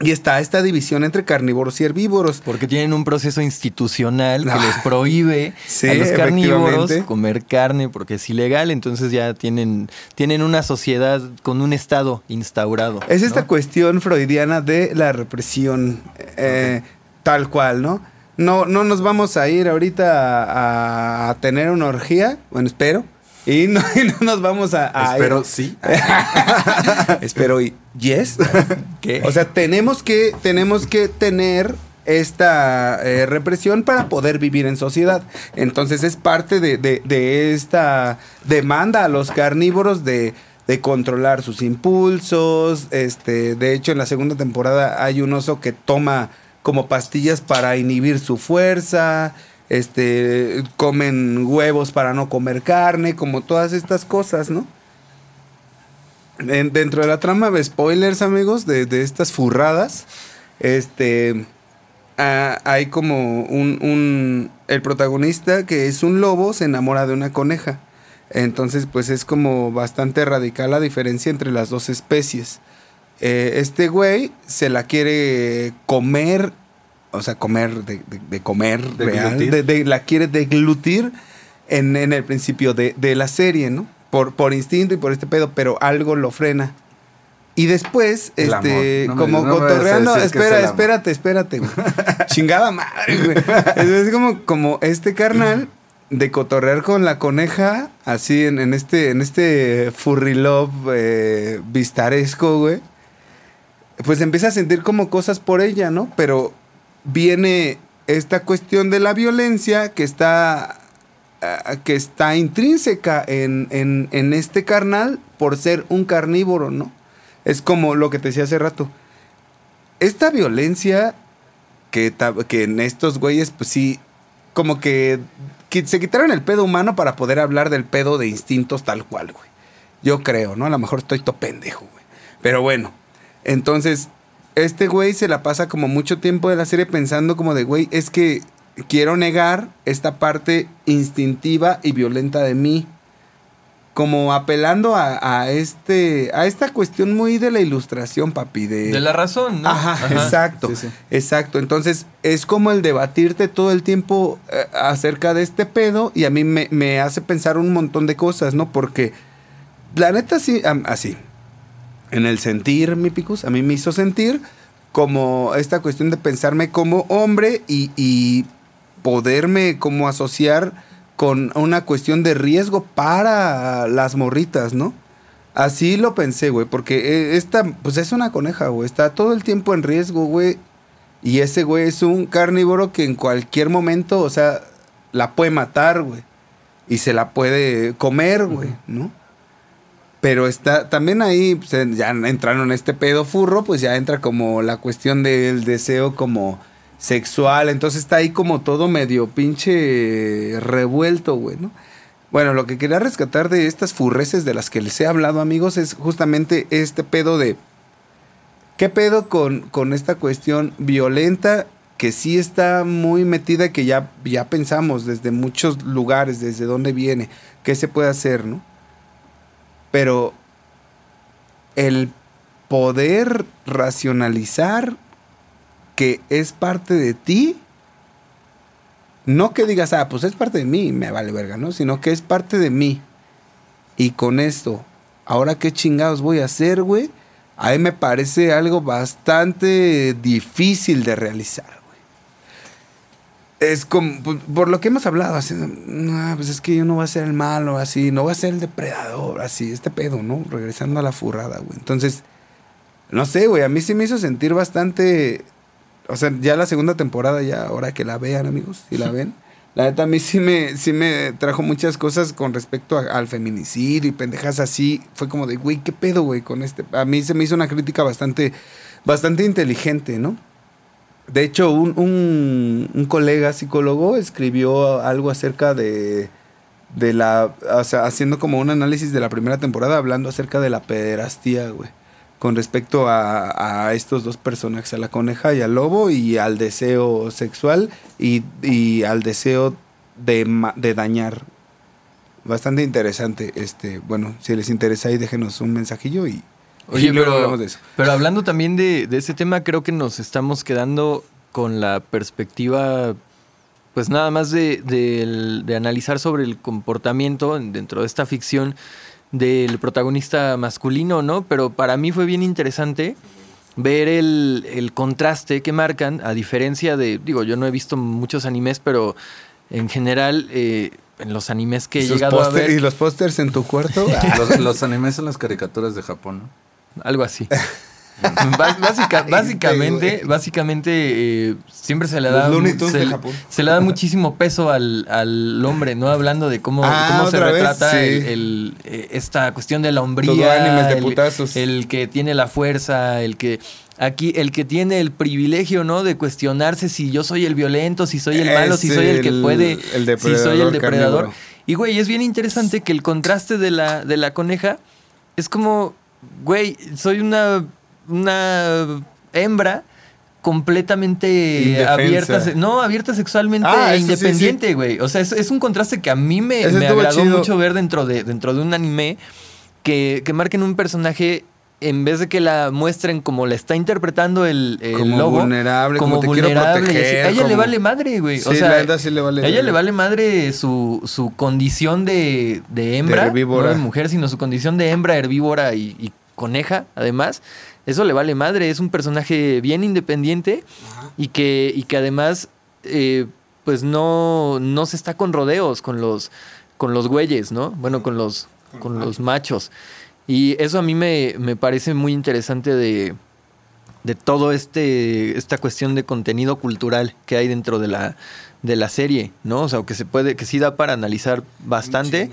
Y está esta división entre carnívoros y herbívoros. Porque tienen un proceso institucional que Ah. les prohíbe Sí, a los carnívoros comer carne porque es ilegal, entonces ya tienen, tienen una sociedad con un estado instaurado. Es esta ¿no? cuestión freudiana de la represión, eh, tal cual, ¿no? No, no nos vamos a ir ahorita a, a tener una orgía, bueno, espero, y no, <laughs> y no nos vamos a... a Espero sí. <laughs> espero y... ¿Yes? ¿Qué? O sea, tenemos que, tenemos que tener esta eh, represión para poder vivir en sociedad. Entonces es parte de, de- de esta demanda a los carnívoros de, de controlar sus impulsos. Este, de hecho, en la segunda temporada hay un oso que toma como pastillas para inhibir su fuerza. Este, comen huevos para no comer carne, como todas estas cosas, ¿no? En- dentro de la trama de spoilers, amigos, de, de estas furradas, este, ah, hay como un, un- el protagonista que es un lobo se enamora de una coneja. Entonces, pues es como bastante radical la diferencia entre las dos especies. Eh, este güey se la quiere comer, o sea, comer de, de- de comer real, de- la quiere deglutir en, en el principio de, de la serie, ¿no? Por, por instinto y por este pedo, pero algo lo frena. Y después, El este. No como me cotorreando, es espera, espérate, espérate, güey. <laughs> Chingada madre, güey. Es como, como este carnal de cotorrear con la coneja, así en, en este, en este furry love eh, vistaresco, güey. Pues empieza a sentir como cosas por ella, ¿no? Pero viene esta cuestión de la violencia que está ah, que está intrínseca en, en- en este carnal por ser un carnívoro, ¿no? Es como lo que te decía hace rato. Esta violencia que, que en estos güeyes, pues sí, como que, que se quitaron el pedo humano para poder hablar del pedo de instintos tal cual, güey. Yo creo, ¿no? A lo mejor estoy to pendejo, güey. Pero bueno, entonces, este güey se la pasa como mucho tiempo de la serie pensando como de, güey, es que quiero negar esta parte instintiva y violenta de mí. Como apelando a, a este, a esta cuestión muy de la ilustración, papi. De, De la razón, ¿no? Ajá, exacto. Sí, sí. Exacto. Entonces, es como el debatirte todo el tiempo eh, acerca de este pedo y a mí me, me hace pensar un montón de cosas, ¿no? Porque la neta sí, am- así. En el sentir, mi picus, a mí me hizo sentir como esta cuestión de pensarme como hombre y, y poderme como asociar con una cuestión de riesgo para las morritas, ¿no? Así lo pensé, güey, porque eh, esta, pues es una coneja, güey, está todo el tiempo en riesgo, güey. Y ese güey es un carnívoro que en cualquier momento, o sea, la puede matar, güey. Y se la puede comer, güey, ¿no? Pero está también ahí, ya entraron en este pedo furro, pues ya entra como la cuestión del deseo como sexual. Entonces está ahí como todo medio pinche revuelto, güey, ¿no? Bueno, lo que quería rescatar de estas furreces de las que les he hablado, amigos, es justamente este pedo de... ¿Qué pedo con, con esta cuestión violenta que sí está muy metida, que ya, ya pensamos desde muchos lugares, desde dónde viene, qué se puede hacer, ¿no? Pero el poder racionalizar que es parte de ti, no que digas, ah, pues es parte de mí, me vale verga, ¿no? Sino que es parte de mí. y con esto, ahora qué chingados voy a hacer, güey. A mí me parece algo bastante difícil de realizar. Es como, por, por lo que hemos hablado, así, pues es que yo no voy a ser el malo, así, no voy a ser el depredador, así, este pedo, ¿no? Regresando a la furrada, güey. Entonces, no sé, güey, a mí sí me hizo sentir bastante, o sea, ya la segunda temporada, ya ahora que la vean, amigos, si la <laughs> ven. La neta, a mí sí me, sí me trajo muchas cosas con respecto a- al feminicidio y pendejas así. Fue como de, güey, ¿qué pedo, güey? Con este. A mí se me hizo una crítica bastante, bastante inteligente, ¿no? De hecho, un, un, un colega psicólogo escribió algo acerca de, de la. O sea, haciendo como un análisis de la primera temporada, hablando acerca de la pederastía, güey. Con respecto a, a estos dos personajes, a la coneja y al lobo, y al deseo sexual y, y al deseo de, de dañar. Bastante interesante. Este, bueno, si les interesa ahí, déjenos un mensajillo y, Oye, luego pero, hablamos de eso. pero hablando también de, de ese tema, creo que nos estamos quedando con la perspectiva, pues nada más de, de analizar sobre el comportamiento dentro de esta ficción del protagonista masculino, ¿no? Pero para mí fue bien interesante ver el, el contraste que marcan, a diferencia de, digo, yo no he visto muchos animes, pero en general, eh, en los animes que he llegado a ver, ¿Y los pósters en tu cuarto? <laughs> Los, los animes son las caricaturas de Japón, ¿no? Algo así. <laughs> Básica- básicamente, básicamente eh, siempre se le da se, se le da muchísimo peso al, al hombre, ¿no? Hablando de cómo, Ah, cómo se vez, retrata sí. el, el, eh, esta cuestión de la hombría, el, el que tiene la fuerza, el que aquí el que tiene el privilegio, ¿no? De cuestionarse si yo soy el violento, si soy el malo, si soy el que puede, el si soy el depredador depredador. carnívoro. Y güey, es bien interesante que el contraste de la, de la coneja es como, güey, soy una, una hembra completamente abierta, no, abierta sexualmente Ah, e sí, independiente, güey. O sea, es, es un contraste que a mí me, me agradó chido. mucho ver dentro de, dentro de un anime que, que marquen un personaje en vez de que la muestren como la está interpretando el, el Como lobo, vulnerable, como te quiero vulnerable, proteger, a ella le como- vale madre, güey. o Sí, sea, la verdad sí le vale a ella le vale madre su, su condición de, de hembra, De herbívora. no de mujer, sino su condición de hembra, herbívora y, y coneja, además. Eso le vale madre. Es un personaje bien independiente y que, y que además, eh, pues no, no se está con rodeos con los, con los güeyes, ¿no? Bueno, con los, con los machos. Y eso a mí me, me parece muy interesante de, de todo este esta cuestión de contenido cultural que hay dentro de la de la serie, ¿no? O sea, que se puede que sí da para analizar bastante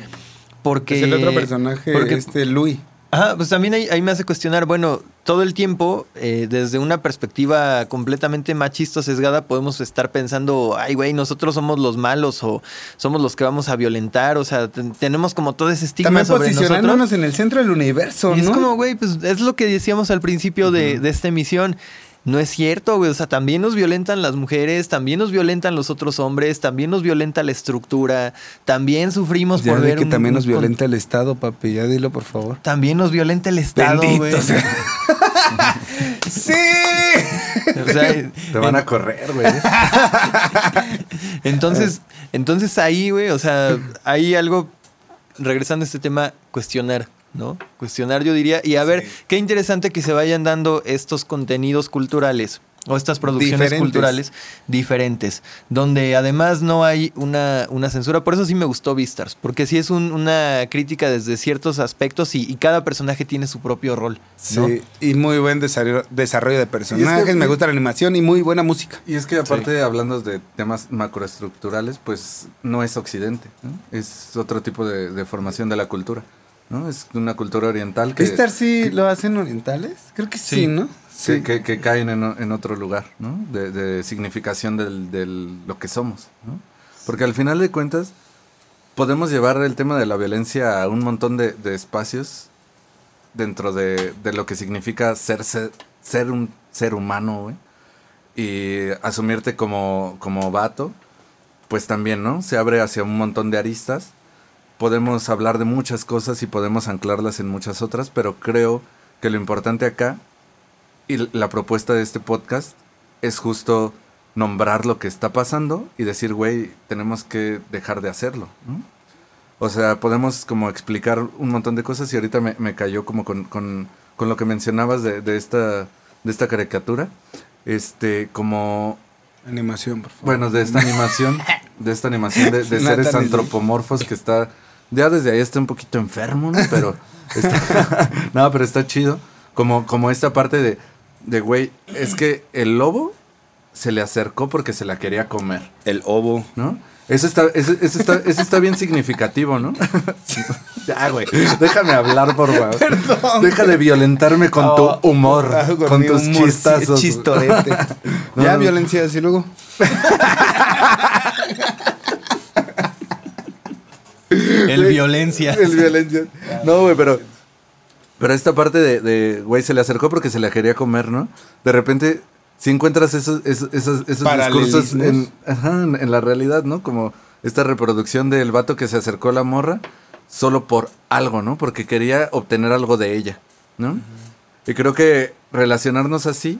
porque es el otro personaje, porque este Louis. Ajá, pues también ahí, ahí me hace cuestionar, bueno, todo el tiempo, eh, desde una perspectiva completamente machista sesgada, podemos estar pensando, ay, güey, nosotros somos los malos o somos los que vamos a violentar, o sea, ten- tenemos como todo ese estigma También sobre posicionándonos nosotros. en el centro del universo, Y es ¿no? como, güey, pues es lo que decíamos al principio de, de esta emisión. No es cierto, güey. O sea, también nos violentan las mujeres, también nos violentan los otros hombres, también nos violenta la estructura, también sufrimos ya por ver que un- también nos violenta el Estado, papi, ya dilo, por favor. También nos violenta el Estado, Bendito güey. sea. <laughs> ¡Sí! O sea, <laughs> Te van a correr, güey. <laughs> Entonces, entonces ahí, güey, o sea, hay algo, regresando a este tema, cuestionar, ¿no? Cuestionar, yo diría, y a ver, qué interesante que se vayan dando estos contenidos culturales o estas producciones Diferentes. culturales diferentes, donde además no hay una, una censura. Por eso sí me gustó Vistars, porque sí es un- una crítica desde ciertos aspectos y, y cada personaje tiene su propio rol. ¿no? Sí, y muy buen desarrollo, desarrollo de personajes, me gusta la animación y muy buena música. Y es que aparte, hablando de temas macroestructurales, pues no es occidente, ¿no? es otro tipo de, de formación de la cultura. ¿No? Es una cultura oriental que, ¿Vistar sí lo hacen orientales? Creo que sí, Sí. ¿no? que, que- que caen en, en otro lugar, ¿no? de, de significación del, del- lo que somos. ¿no? Porque al final de cuentas, podemos llevar el tema de la violencia a un montón de, de espacios dentro de, de lo que significa ser, ser, ser un ser humano, güey. Y asumirte como, como vato, pues también, ¿no? Se abre hacia un montón de aristas. Podemos hablar de muchas cosas y podemos anclarlas en muchas otras, pero creo que lo importante acá y la propuesta de este podcast es justo nombrar lo que está pasando y decir, güey, tenemos que dejar de hacerlo. O sea, podemos como explicar un montón de cosas y ahorita me, me cayó como con, con, con lo que mencionabas de, de esta, de esta caricatura. Este, como Animación, por favor. bueno, de esta <laughs> animación, de esta animación de, de seres antropomorfos que está, ya desde ahí está un poquito enfermo, ¿no? Pero <laughs> está, <laughs> no, pero está chido. Como, como esta parte de, de, güey, es que el lobo se le acercó porque se la quería comer, El ovo. ¿no? Eso está, eso, eso está, eso está bien significativo, ¿no? <laughs> ya, güey, déjame hablar, por favor. Deja de violentarme con Oh, tu humor, ah, con mi tus humor, chistazos. Chistorete. No, ya, no. violencia, así luego. El violencia. El violencia. No, güey, pero. Pero esta parte de, de, güey, se le acercó porque se la quería comer, ¿no? De repente, si encuentras esos, esos, esos, esos discursos en, ajá, en, en la realidad, ¿no? Como esta reproducción del vato que se acercó a la morra solo por algo, ¿no? Porque quería obtener algo de ella, ¿no? Y creo que relacionarnos así,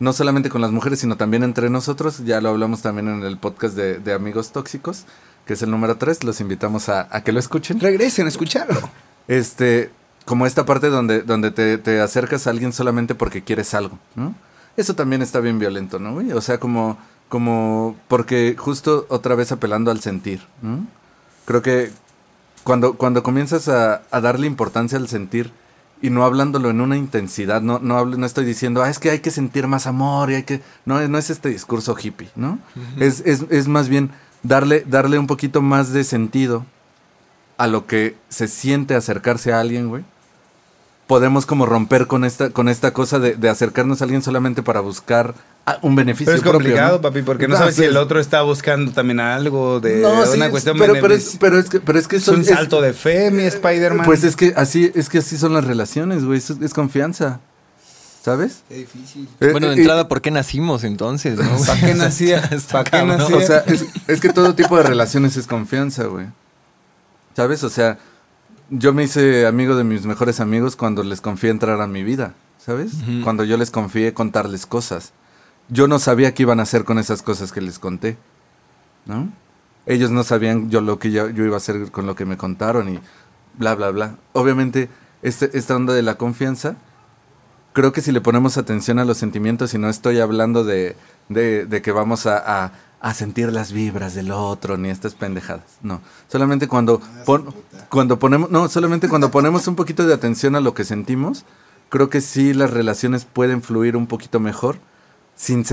no solamente con las mujeres, sino también entre nosotros, ya lo hablamos también en el podcast de, de Amigos Tóxicos, que es el número 3, los invitamos a, a que lo escuchen. Regresen a escucharlo. Este, como esta parte donde, donde te, te acercas a alguien solamente porque quieres algo, ¿no? Eso también está bien violento, ¿no, güey? O sea, como, como, porque justo otra vez apelando al sentir, ¿no? Creo que cuando, cuando comienzas a, a darle importancia al sentir y no hablándolo en una intensidad, no, no, hablo- no estoy diciendo, ah, es que hay que sentir más amor y hay que... No, no es este discurso hippie, ¿no? es, es, es más bien darle, darle un poquito más de sentido a lo que se siente acercarse a alguien, güey. Podemos como romper con esta, con esta cosa de, de acercarnos a alguien solamente para buscar ah, un beneficio Pero es propio, complicado, ¿no? papi, porque no, sabes si el otro está buscando también algo de No, una es- cuestión pero, pero, es, pero es que, pero es que Es eso un es- salto de fe, mi Spider-Man. Pues es que así, es que así son las relaciones, güey. Es, es confianza. ¿Sabes? Qué difícil. Bueno, de Eh, entrada, ¿por qué nacimos entonces? no? ¿Para qué <laughs> nacía? Está ¿Para qué cabrón. nacía? O sea, es, es que todo tipo de relaciones es confianza, güey. ¿Sabes? O sea, yo me hice amigo de mis mejores amigos cuando les confié entrar a mi vida, ¿sabes? Cuando yo les confié contarles cosas. Yo no sabía qué iban a hacer con esas cosas que les conté, ¿no? Ellos no sabían yo lo que yo, yo iba a hacer con lo que me contaron y bla, bla, bla. Obviamente, este, esta onda de la confianza, creo que si le ponemos atención a los sentimientos y no estoy hablando de, de, de que vamos a, a- a sentir las vibras del otro ni estas pendejadas. No, solamente cuando, pon- cuando ponemos, no, solamente cuando ponemos un poquito de atención a lo que sentimos, creo que sí las relaciones pueden fluir un poquito mejor sin,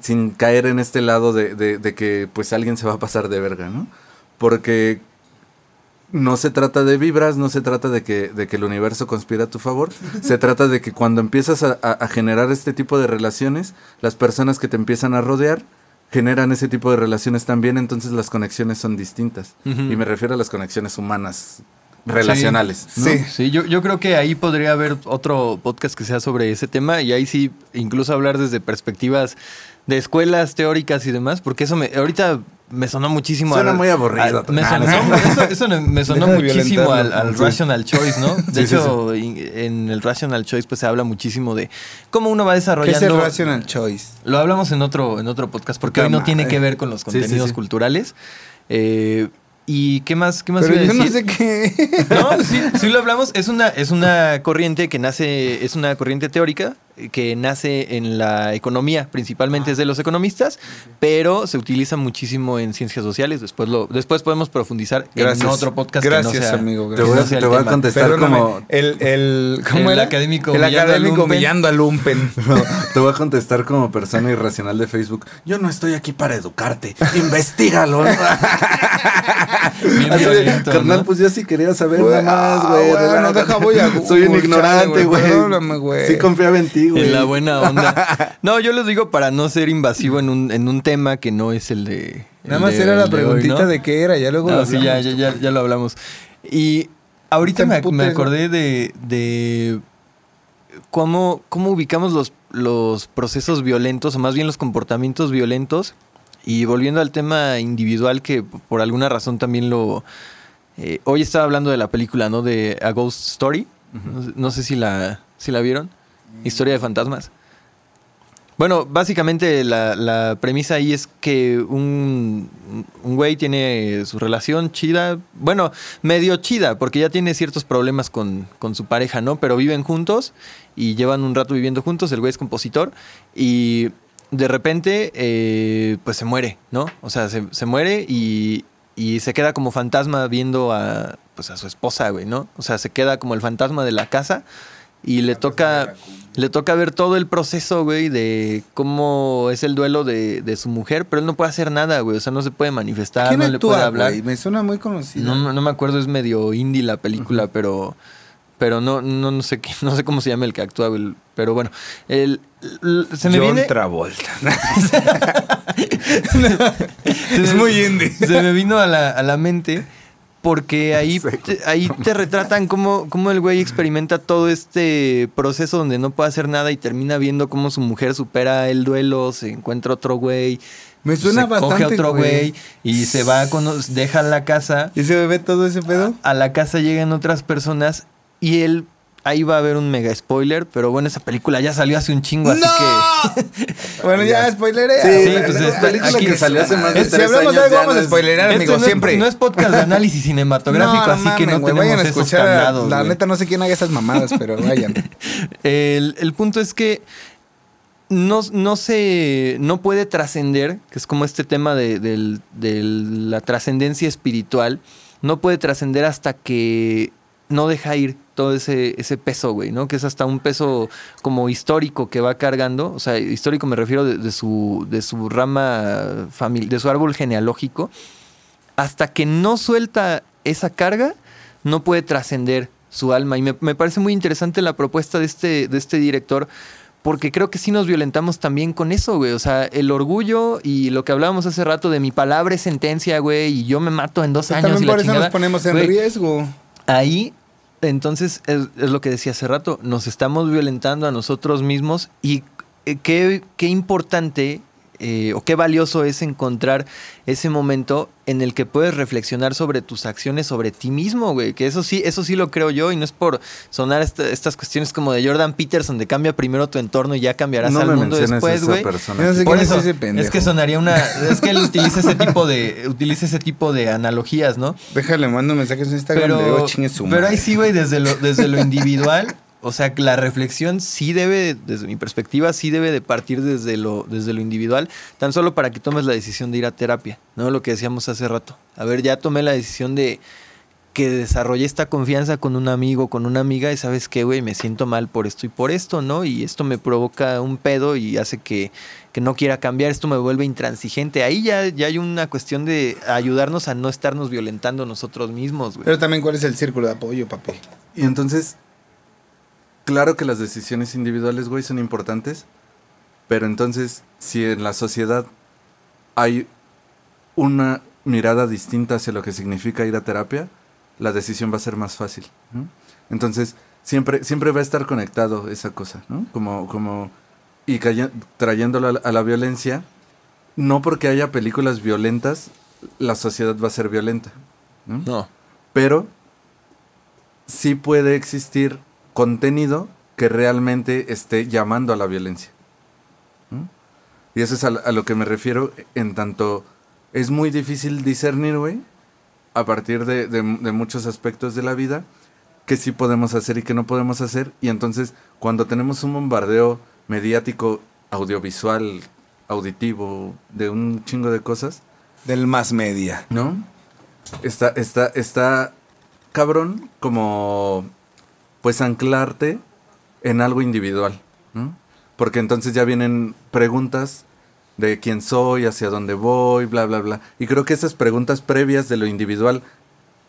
sin caer en este lado de, de- de que pues alguien se va a pasar de verga, ¿no? Porque no se trata de vibras, no se trata de que, de que el universo conspira a tu favor, se trata de que cuando empiezas a, a- a generar este tipo de relaciones, las personas que te empiezan a rodear generan ese tipo de relaciones también, entonces las conexiones son distintas. Y me refiero a las conexiones humanas, relacionales. ¿no? Sí. Sí, yo, yo creo que ahí podría haber otro podcast que sea sobre ese tema y ahí sí incluso hablar desde perspectivas de escuelas teóricas y demás, porque eso me ahorita me sonó muchísimo. Suena al- muy aburrido. al- me Ah, sonó, no. eso, eso me- sonó Deja muchísimo al, violentarlo. al Sí. rational choice, ¿no? <laughs> De Sí, hecho, en el rational choice pues se habla muchísimo de cómo uno va ¿Qué es desarrollando. el rational choice? Lo hablamos en otro, en otro podcast, porque hoy no tiene que ver con los contenidos culturales. Eh, ¿Y qué más, qué más Pero iba a yo no decir? sé qué. <laughs> No, sí, sí lo hablamos. Es una, es una corriente que nace, es una corriente teórica que nace en la economía, principalmente es de los economistas, pero se utiliza muchísimo en ciencias sociales. Después lo, después podemos profundizar Gracias. en otro podcast. Gracias, que no sea, amigo. Te gracias. voy, a, no te voy a contestar Perdóname, como... el, el, ¿cómo El académico el académico lumpen. humillando al lumpen. <laughs> No, te voy a contestar como persona irracional de Facebook. Yo no estoy aquí para educarte. Investígalo. Bien <laughs> violento, carnal, ¿no? pues yo sí quería saber nada más, ah, güey. bueno, relájate. deja, voy a <laughs> Soy un ignorante, güey. Sí confiaba en ti, güey. En la buena onda. <laughs> No, yo les digo para no ser invasivo en un, en un tema que no es el de. Nada más de- era la hoy, preguntita ¿no? de qué era, ya luego No, lo sí, ya, ya, ya, ya lo hablamos. Y ahorita me, me acordé de, de cómo, cómo ubicamos los, los procesos violentos, o más bien los comportamientos violentos. Y volviendo al tema individual, que por alguna razón también lo... eh, hoy estaba hablando de la película, ¿no? De A Ghost Story. no, sé- no sé si la, si la vieron. Historia de fantasmas. Bueno, básicamente la, premisa ahí es que un, un güey tiene su relación chida, bueno, medio chida, porque ya tiene ciertos problemas con, con su pareja, ¿no? Pero viven juntos y llevan un rato viviendo juntos, el güey es compositor y de repente, eh, pues se muere, ¿no? O sea, se, se muere y, y se queda como fantasma viendo a, pues a su esposa, güey, ¿no? O sea, se queda como el fantasma de la casa y le toca, le toca ver todo el proceso, güey, de cómo es el duelo de, de su mujer, pero él no puede hacer nada, güey, o sea, no se puede manifestar, ¿Quién no le puede hablar. güey? Me suena muy conocido. No, no me acuerdo, es medio indie la película, pero pero no, no, no sé qué, <laughs> no sé cómo se llama el que actúa, güey, pero bueno, el, el- se me John viene Travolta. <laughs> <laughs> es me- muy indie. se me vino a la, a la mente porque <laughs> ahí, Sí. te, ahí te retratan cómo, cómo el güey experimenta todo este proceso donde no puede hacer nada y termina viendo cómo su mujer supera el duelo, se encuentra otro güey. Me suena se bastante, coge otro güey. y se va con deja la casa ¿Y se bebé todo ese pedo? a la casa llegan otras personas y él ahí va a haber un mega spoiler pero bueno esa película ya salió hace un chingo así que <laughs> bueno, ya, spoileré. Sí, pues, la está- película aquí que salió hace más de Es- si tres hablamos de años algo, vamos no a es- spoilerar, Esto amigo, no es- siempre. no es podcast de análisis cinematográfico <laughs> así que no güey, tenemos vayan a esos escuchar. candados, la neta, no sé quién haga esas mamadas, pero vayan. <laughs> El, el punto es que no, no se. no puede trascender, que es como este tema de la trascendencia espiritual, no puede trascender hasta que no deja ir todo ese, ese peso, güey, ¿no? Que es hasta un peso como histórico que va cargando. O sea, histórico me refiero de, de su, de su rama familiar, de su árbol genealógico. Hasta que no suelta esa carga, no puede trascender su alma. Y me, me parece muy interesante la propuesta de este, de este director, porque creo que sí nos violentamos también con eso, güey. O sea, el orgullo y lo que hablábamos hace rato de mi palabra es sentencia, güey, y yo me mato en dos años. También y la por eso chingada. nos ponemos en Güey, riesgo. Ahí, entonces, es, es lo que decía hace rato, nos estamos violentando a nosotros mismos y eh, qué, qué importante eh, o qué valioso es encontrar ese momento en el que puedes reflexionar sobre tus acciones, sobre ti mismo, güey. Que eso sí, eso sí lo creo yo y no es por sonar esta- estas cuestiones como de Jordan Peterson, de cambia primero tu entorno y ya cambiarás No al me mundo después, güey. no sé Por es eso, es que sonaría una, es que él utiliza ese tipo de, utiliza ese tipo de analogías, ¿no? Déjale, mando mensajes en Instagram. le Pero, digo, chingue su pero madre. ahí sí, güey, desde lo, desde lo individual, o sea, que la reflexión sí debe, desde mi perspectiva, sí debe de partir desde lo, desde lo individual, tan solo para que tomes la decisión de ir a terapia, ¿no? Lo que decíamos hace rato. A ver, ya tomé la decisión de que desarrollé esta confianza con un amigo, con una amiga, y sabes qué, güey, me siento mal por esto y por esto, ¿no? Y esto me provoca un pedo y hace que, que no quiera cambiar, esto me vuelve intransigente. Ahí ya, ya hay una cuestión de ayudarnos a no estarnos violentando nosotros mismos, güey. Pero también, ¿cuál es el círculo de apoyo, papi? Y entonces, claro que las decisiones individuales, güey, son importantes, pero entonces, si en la sociedad hay una mirada distinta hacia lo que significa ir a terapia, la decisión va a ser más fácil. ¿no? Entonces, siempre, siempre va a estar conectado esa cosa, ¿no? Como, como, y trayéndolo a la, a la violencia, no porque haya películas violentas, la sociedad va a ser violenta. ¿no? No. pero sí puede existir contenido que realmente esté llamando a la violencia. ¿no? Y eso es a, a lo que me refiero en tanto es muy difícil discernir, güey, a partir de, de- de muchos aspectos de la vida, que sí podemos hacer y que no podemos hacer. Y entonces, cuando tenemos un bombardeo mediático, audiovisual, auditivo, de un chingo de cosas, Del más media. ¿no? Está, está, está cabrón como pues anclarte en algo individual. Porque entonces ya vienen preguntas de quién soy, hacia dónde voy, bla, bla, bla. Y creo que esas preguntas previas de lo individual,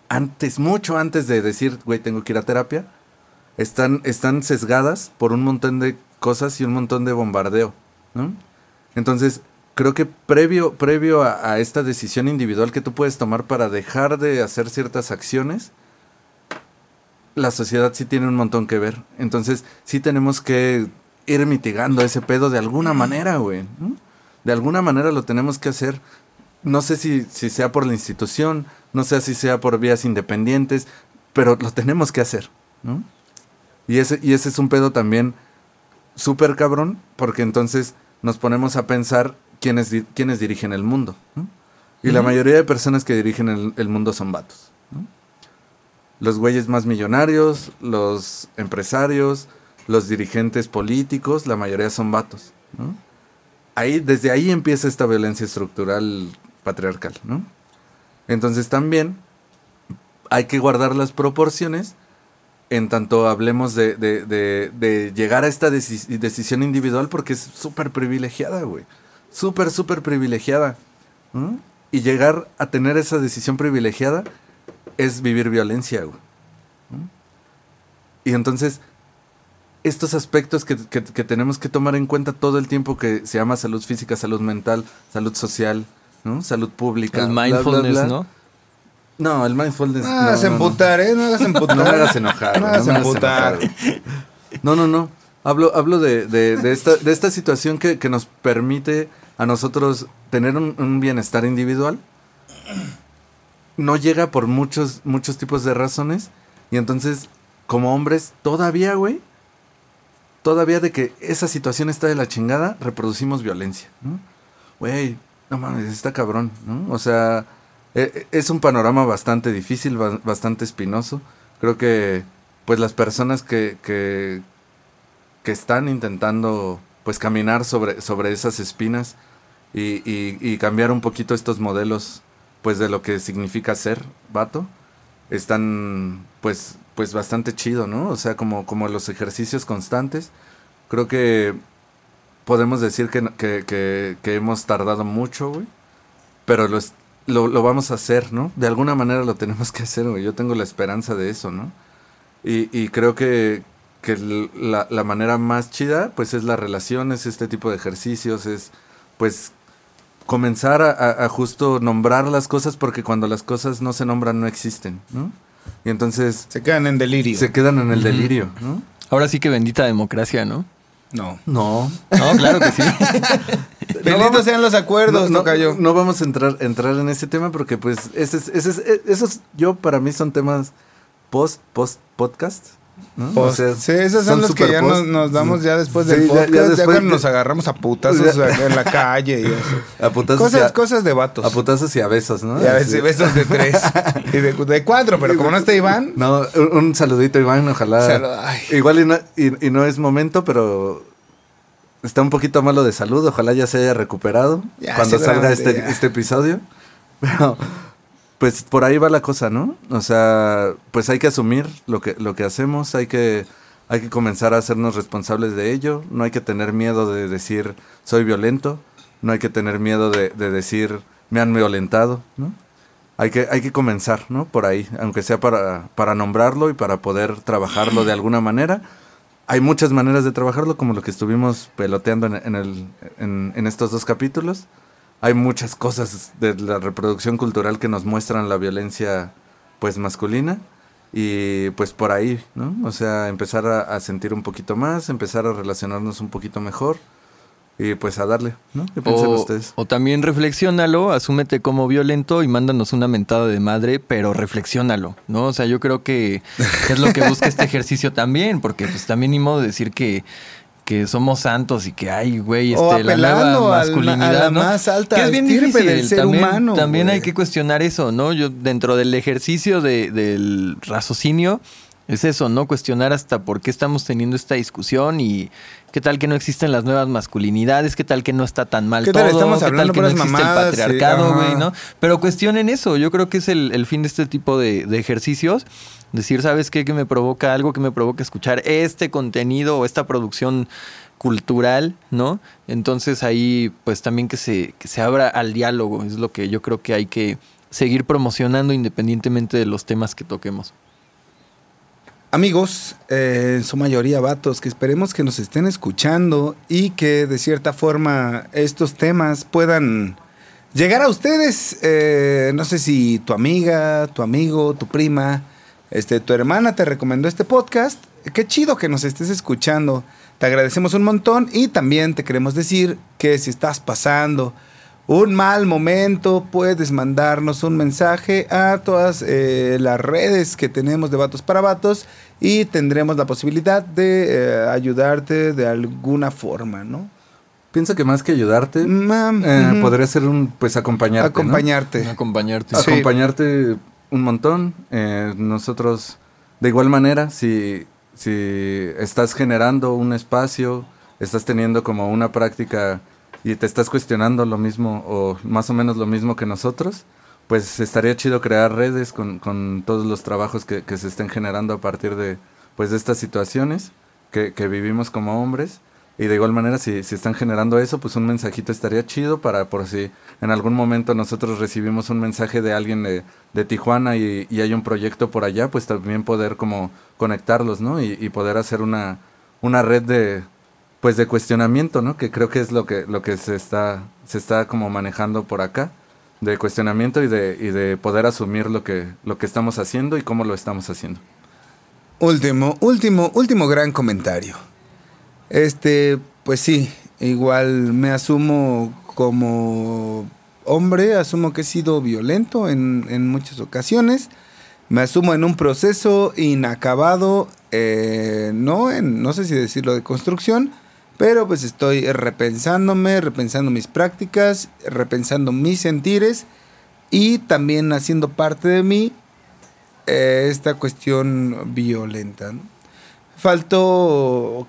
antes, mucho antes de decir, güey, tengo que ir a terapia, están, están sesgadas por un montón de cosas y un montón de bombardeo. Entonces, creo que previo, previo a, a esta decisión individual que tú puedes tomar para dejar de hacer ciertas acciones, la sociedad sí tiene un montón que ver. Entonces, sí tenemos que ir mitigando ese pedo de alguna manera, güey. De alguna manera lo tenemos que hacer. No sé si, si sea por la institución, no sé si sea por vías independientes, pero lo tenemos que hacer, ¿no? Y ese, y ese es un pedo también súper cabrón, porque entonces nos ponemos a pensar quiénes, quiénes dirigen el mundo. ¿no? Y la mayoría de personas que dirigen el, el mundo son vatos. Los güeyes más millonarios, los empresarios, los dirigentes políticos, la mayoría son vatos. Ahí, desde ahí empieza esta violencia estructural patriarcal. ¿no? Entonces también hay que guardar las proporciones en tanto hablemos de, llegar a esta deci- decisión individual porque es súper privilegiada, güey. Súper, súper privilegiada. Y llegar a tener esa decisión privilegiada es vivir violencia, güey. ¿no? Y entonces, estos aspectos que, que- que tenemos que tomar en cuenta todo el tiempo que se llama salud física, salud mental, salud social, ¿no? Salud pública. El bla, bla, mindfulness, bla. ¿no? No, el mindfulness. No hagas emputar, ¿eh? No hagas emputar. No me hagas enojar. No hagas emputar. No, no, no. Hablo, hablo de, de- de esta, de esta situación que, que nos permite a nosotros tener un, un bienestar individual. No llega por muchos, muchos tipos de razones. Y entonces, como hombres, todavía, güey, todavía de que esa situación está de la chingada, reproducimos violencia. ¿no? Güey, no mames, está cabrón, ¿no? O sea, e- e- es un panorama bastante difícil, ba- bastante espinoso. Creo que, pues, las personas que, que, están intentando, pues, caminar sobre, sobre esas espinas y cambiar un poquito estos modelos, pues, de lo que significa ser vato, están, pues, pues, bastante chido, ¿no? O sea, como, como los ejercicios constantes. Creo que podemos decir que, que, que- hemos tardado mucho, güey. Pero lo, lo, lo vamos a hacer, ¿no? De alguna manera lo tenemos que hacer, güey. Yo tengo la esperanza de eso, ¿no? Y, y creo que, que la, la manera más chida, pues es la relación, es este tipo de ejercicios, es pues comenzar a, a- a justo nombrar las cosas porque cuando las cosas no se nombran no existen, ¿no? Y entonces Se quedan en delirio. se quedan en el delirio, ¿no? Ahora sí que bendita democracia, ¿no? No. No. No, claro que sí. <laughs> Benditos sean los acuerdos, no, tocayo. no vamos a entrar, entrar en ese tema porque pues ese es, ese es- eh, esos yo para mí son temas post post podcast O sea, sí, esos son, los que ya nos, nos damos ya después Sí, del ya- podcast, ya ya, después cuando nos agarramos a putazos en la calle y eso. <laughs> a putazos Cosas, y a, cosas de vatos. a putazos y a besos no y a veces Sí. besos de tres <laughs> y de, de cuatro, pero como no está Iván, no un, saludito Iván ojalá. Igual y no, y, y no es momento pero está un poquito malo de salud ojalá ya se haya recuperado cuando salga este, este episodio. Pero pues por ahí va la cosa, ¿no? O sea, pues hay que asumir lo que, lo que hacemos, hay que, hay que comenzar a hacernos responsables de ello, no hay que tener miedo de decir soy violento, no hay que tener miedo de, de decir me han violentado, ¿no? Hay que, hay que comenzar, ¿no? Por ahí, aunque sea para, para nombrarlo y para poder trabajarlo de alguna manera. Hay muchas maneras de trabajarlo, como lo que estuvimos peloteando en, en el, en, en estos dos capítulos hay muchas cosas de la reproducción cultural que nos muestran la violencia pues masculina y pues por ahí, ¿no? O sea, empezar a, a sentir un poquito más, empezar a relacionarnos un poquito mejor y pues a darle, ¿no? ¿Qué piensan O, ustedes? o también reflexiónalo, asúmete como violento y mándanos una mentada de madre, pero reflexiónalo, ¿no? O sea, yo creo que es lo que busca este <laughs> ejercicio también, porque pues también ni modo de decir que, que somos santos y que hay, güey, O este, la nueva al- masculinidad, a la ¿no? más alta que es bien difícil. del ser también, humano, También güey. hay que cuestionar eso, ¿no? Yo dentro del ejercicio de- del raciocinio es eso, ¿no? Cuestionar hasta por qué estamos teniendo esta discusión y qué tal que no existen las nuevas masculinidades, qué tal que no está tan mal ¿Qué todo, tal estamos qué hablando tal que no existe mamadas? el patriarcado, güey, ¿no? Pero cuestionen eso, yo creo que es el, el fin de este tipo de, de ejercicios. Decir, ¿sabes qué? Que me provoca algo, que me provoca escuchar este contenido o esta producción cultural, ¿no? Entonces ahí, pues también que se, que se abra al diálogo, es lo que yo creo que hay que seguir promocionando independientemente de los temas que toquemos. Amigos, eh, en su mayoría vatos, que esperemos que nos estén escuchando y que de cierta forma estos temas puedan llegar a ustedes. Eh, no sé si tu amiga, tu amigo, tu prima, este, tu hermana te recomendó este podcast. Qué chido que nos estés escuchando. Te agradecemos un montón y también te queremos decir que si estás pasando un mal momento, puedes mandarnos un mensaje a todas eh, las redes que tenemos de Vatos para Vatos y tendremos la posibilidad de eh, ayudarte de alguna forma, ¿no? Pienso que más que ayudarte, Mm, eh, ujú. podría ser un, pues acompañarte. ¿no? Acompañarte. Acompañarte. Sí. acompañarte un montón. Eh, nosotros, de igual manera, si, si estás generando un espacio, estás teniendo como una práctica y te estás cuestionando lo mismo o más o menos lo mismo que nosotros, pues estaría chido crear redes con, con todos los trabajos que, que se estén generando a partir de, pues, de estas situaciones que, que vivimos como hombres. Y de igual manera, si, si están generando eso, pues un mensajito estaría chido para por si en algún momento nosotros recibimos un mensaje de alguien de, de Tijuana y, y hay un proyecto por allá, pues también poder como conectarlos, ¿no? Y, y poder hacer una, una red de, pues de cuestionamiento, ¿no? Que creo que es lo que, lo que se está, se está como manejando por acá, de cuestionamiento y de, y de poder asumir lo que, lo que estamos haciendo y cómo lo estamos haciendo. Último, último, último gran comentario. Este, pues sí, igual me asumo como hombre, asumo que he sido violento en, en muchas ocasiones. Me asumo en un proceso inacabado, eh, no, en, no sé si decirlo de construcción, pero pues estoy repensándome, repensando mis prácticas, repensando mis sentires y también haciendo parte de mí eh, esta cuestión violenta. ¿no?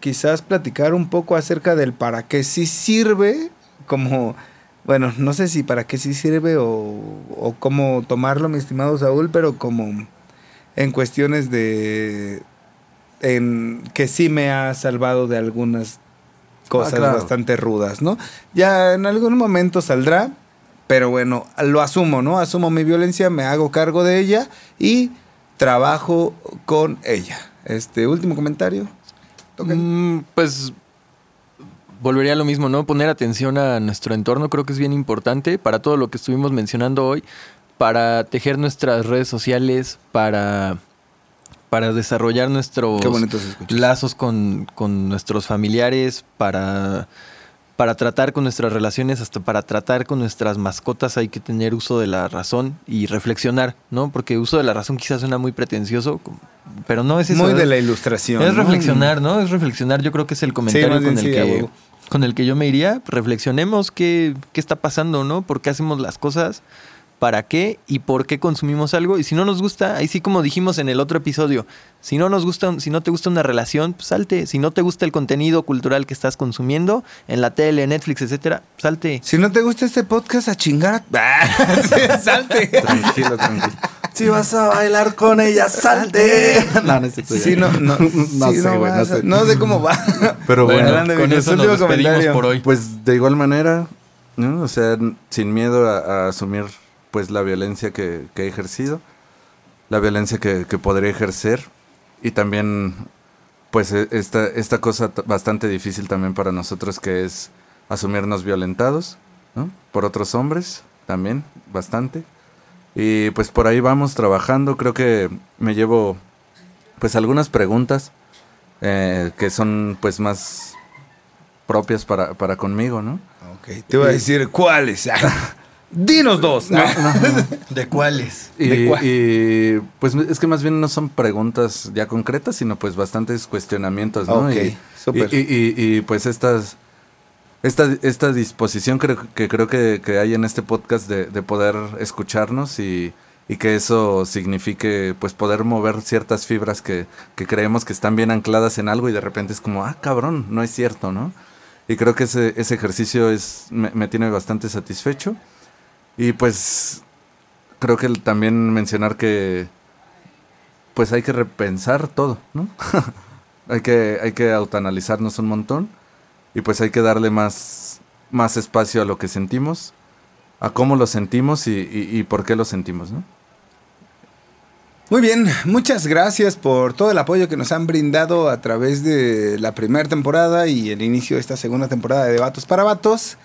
Quizás platicar un poco acerca del para qué sí sirve, como, bueno, no sé si para qué sí sirve o, o cómo tomarlo, mi estimado Saúl, pero como en cuestiones de, en que sí me ha salvado de algunas cosas claro. bastante rudas, ¿no? Ya en algún momento saldrá, pero bueno, lo asumo, ¿no? Asumo mi violencia, me hago cargo de ella y trabajo con ella. Este último comentario. Mm, pues volvería a lo mismo, ¿no? Poner atención a nuestro entorno creo que es bien importante para todo lo que estuvimos mencionando hoy, para tejer nuestras redes sociales, para, para desarrollar nuestros lazos con, con nuestros familiares, para, para tratar con nuestras relaciones, hasta para tratar con nuestras mascotas hay que tener uso de la razón y reflexionar, ¿no? Porque uso de la razón quizás suena muy pretencioso, pero no es eso. Muy de es- la ilustración. es ¿no? reflexionar, ¿no? Es reflexionar. Yo creo que es el comentario con, el sí, que, con el que yo me iría. Reflexionemos qué, qué está pasando, ¿no? ¿Por qué hacemos las cosas? ¿Para qué? ¿Y por qué consumimos algo? Y si no nos gusta, ahí sí como dijimos en el otro episodio, si no nos gusta, si no te gusta una relación, pues salte. Si no te gusta el contenido cultural que estás consumiendo en la tele, Netflix, etcétera, salte. Si no te gusta este podcast, a chingar. a- <laughs> Sí, Salte. Tranquilo, tranquilo. Si vas a bailar con ella, salte. no, no. Sí, no, no, <laughs> No sí, sé, güey, no sé. no sé cómo va. Pero bueno, Adelante, con eso nos despedimos comentario. por hoy. Pues de igual manera, ¿no? O sea, sin miedo a, a asumir pues la violencia que, que he ejercido, la violencia que, que podría ejercer y también pues e- esta, esta cosa bastante difícil también para nosotros que es asumirnos violentados, ¿no? Por otros hombres también, bastante. Y pues por ahí vamos trabajando, creo que me llevo pues algunas preguntas eh, que son pues más propias para, para conmigo, ¿no? Ok, te voy a decir cuáles. <laughs> <laughs> Dinos dos. <laughs> ¿De cuáles? Y, ¿De cuál? y, pues es que más bien no son preguntas ya concretas, sino pues bastantes cuestionamientos, ¿no? Ok, y, y- y- pues estas, esta, esta disposición creo, que creo que, que hay en este podcast de, de poder escucharnos y, y que eso signifique pues poder mover ciertas fibras que, que creemos que están bien ancladas en algo y de repente es como, ah, cabrón, no es cierto, ¿no? Y creo que ese, ese ejercicio es, me, me tiene bastante satisfecho. Y pues creo que también mencionar que pues hay que repensar todo, ¿no? <laughs> hay que hay que autoanalizarnos un montón y pues hay que darle más más espacio a lo que sentimos, a cómo lo sentimos y por qué lo sentimos, ¿no? Muy bien, muchas gracias por todo el apoyo que nos han brindado a través de la primera temporada y el inicio de esta segunda temporada de Vatos para Vatos.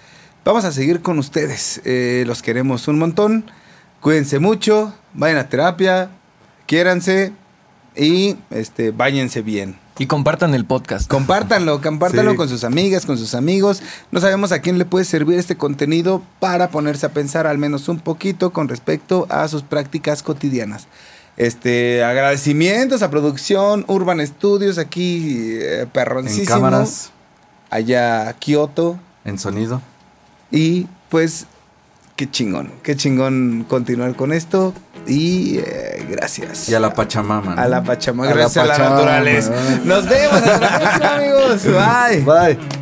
Vamos a seguir con ustedes, eh, los queremos un montón. Cuídense mucho, vayan a terapia, quiéranse y este, báñense bien. Y compartan el podcast. Compártanlo, compártanlo Sí. con sus amigas, con sus amigos. No sabemos a quién le puede servir este contenido para ponerse a pensar al menos un poquito con respecto a sus prácticas cotidianas. Este, agradecimientos a producción Urban Studios aquí, eh, En perroncísimo. cámaras, Allá Kioto, en sonido. Y pues, qué chingón, qué chingón continuar con esto. Y eh, gracias. Y a la Pachamama. ¿no? A la Pachamama. A la Gracias a la Pachamama. naturaleza. Nos vemos hasta la próxima, amigos. <laughs> Bye. Bye.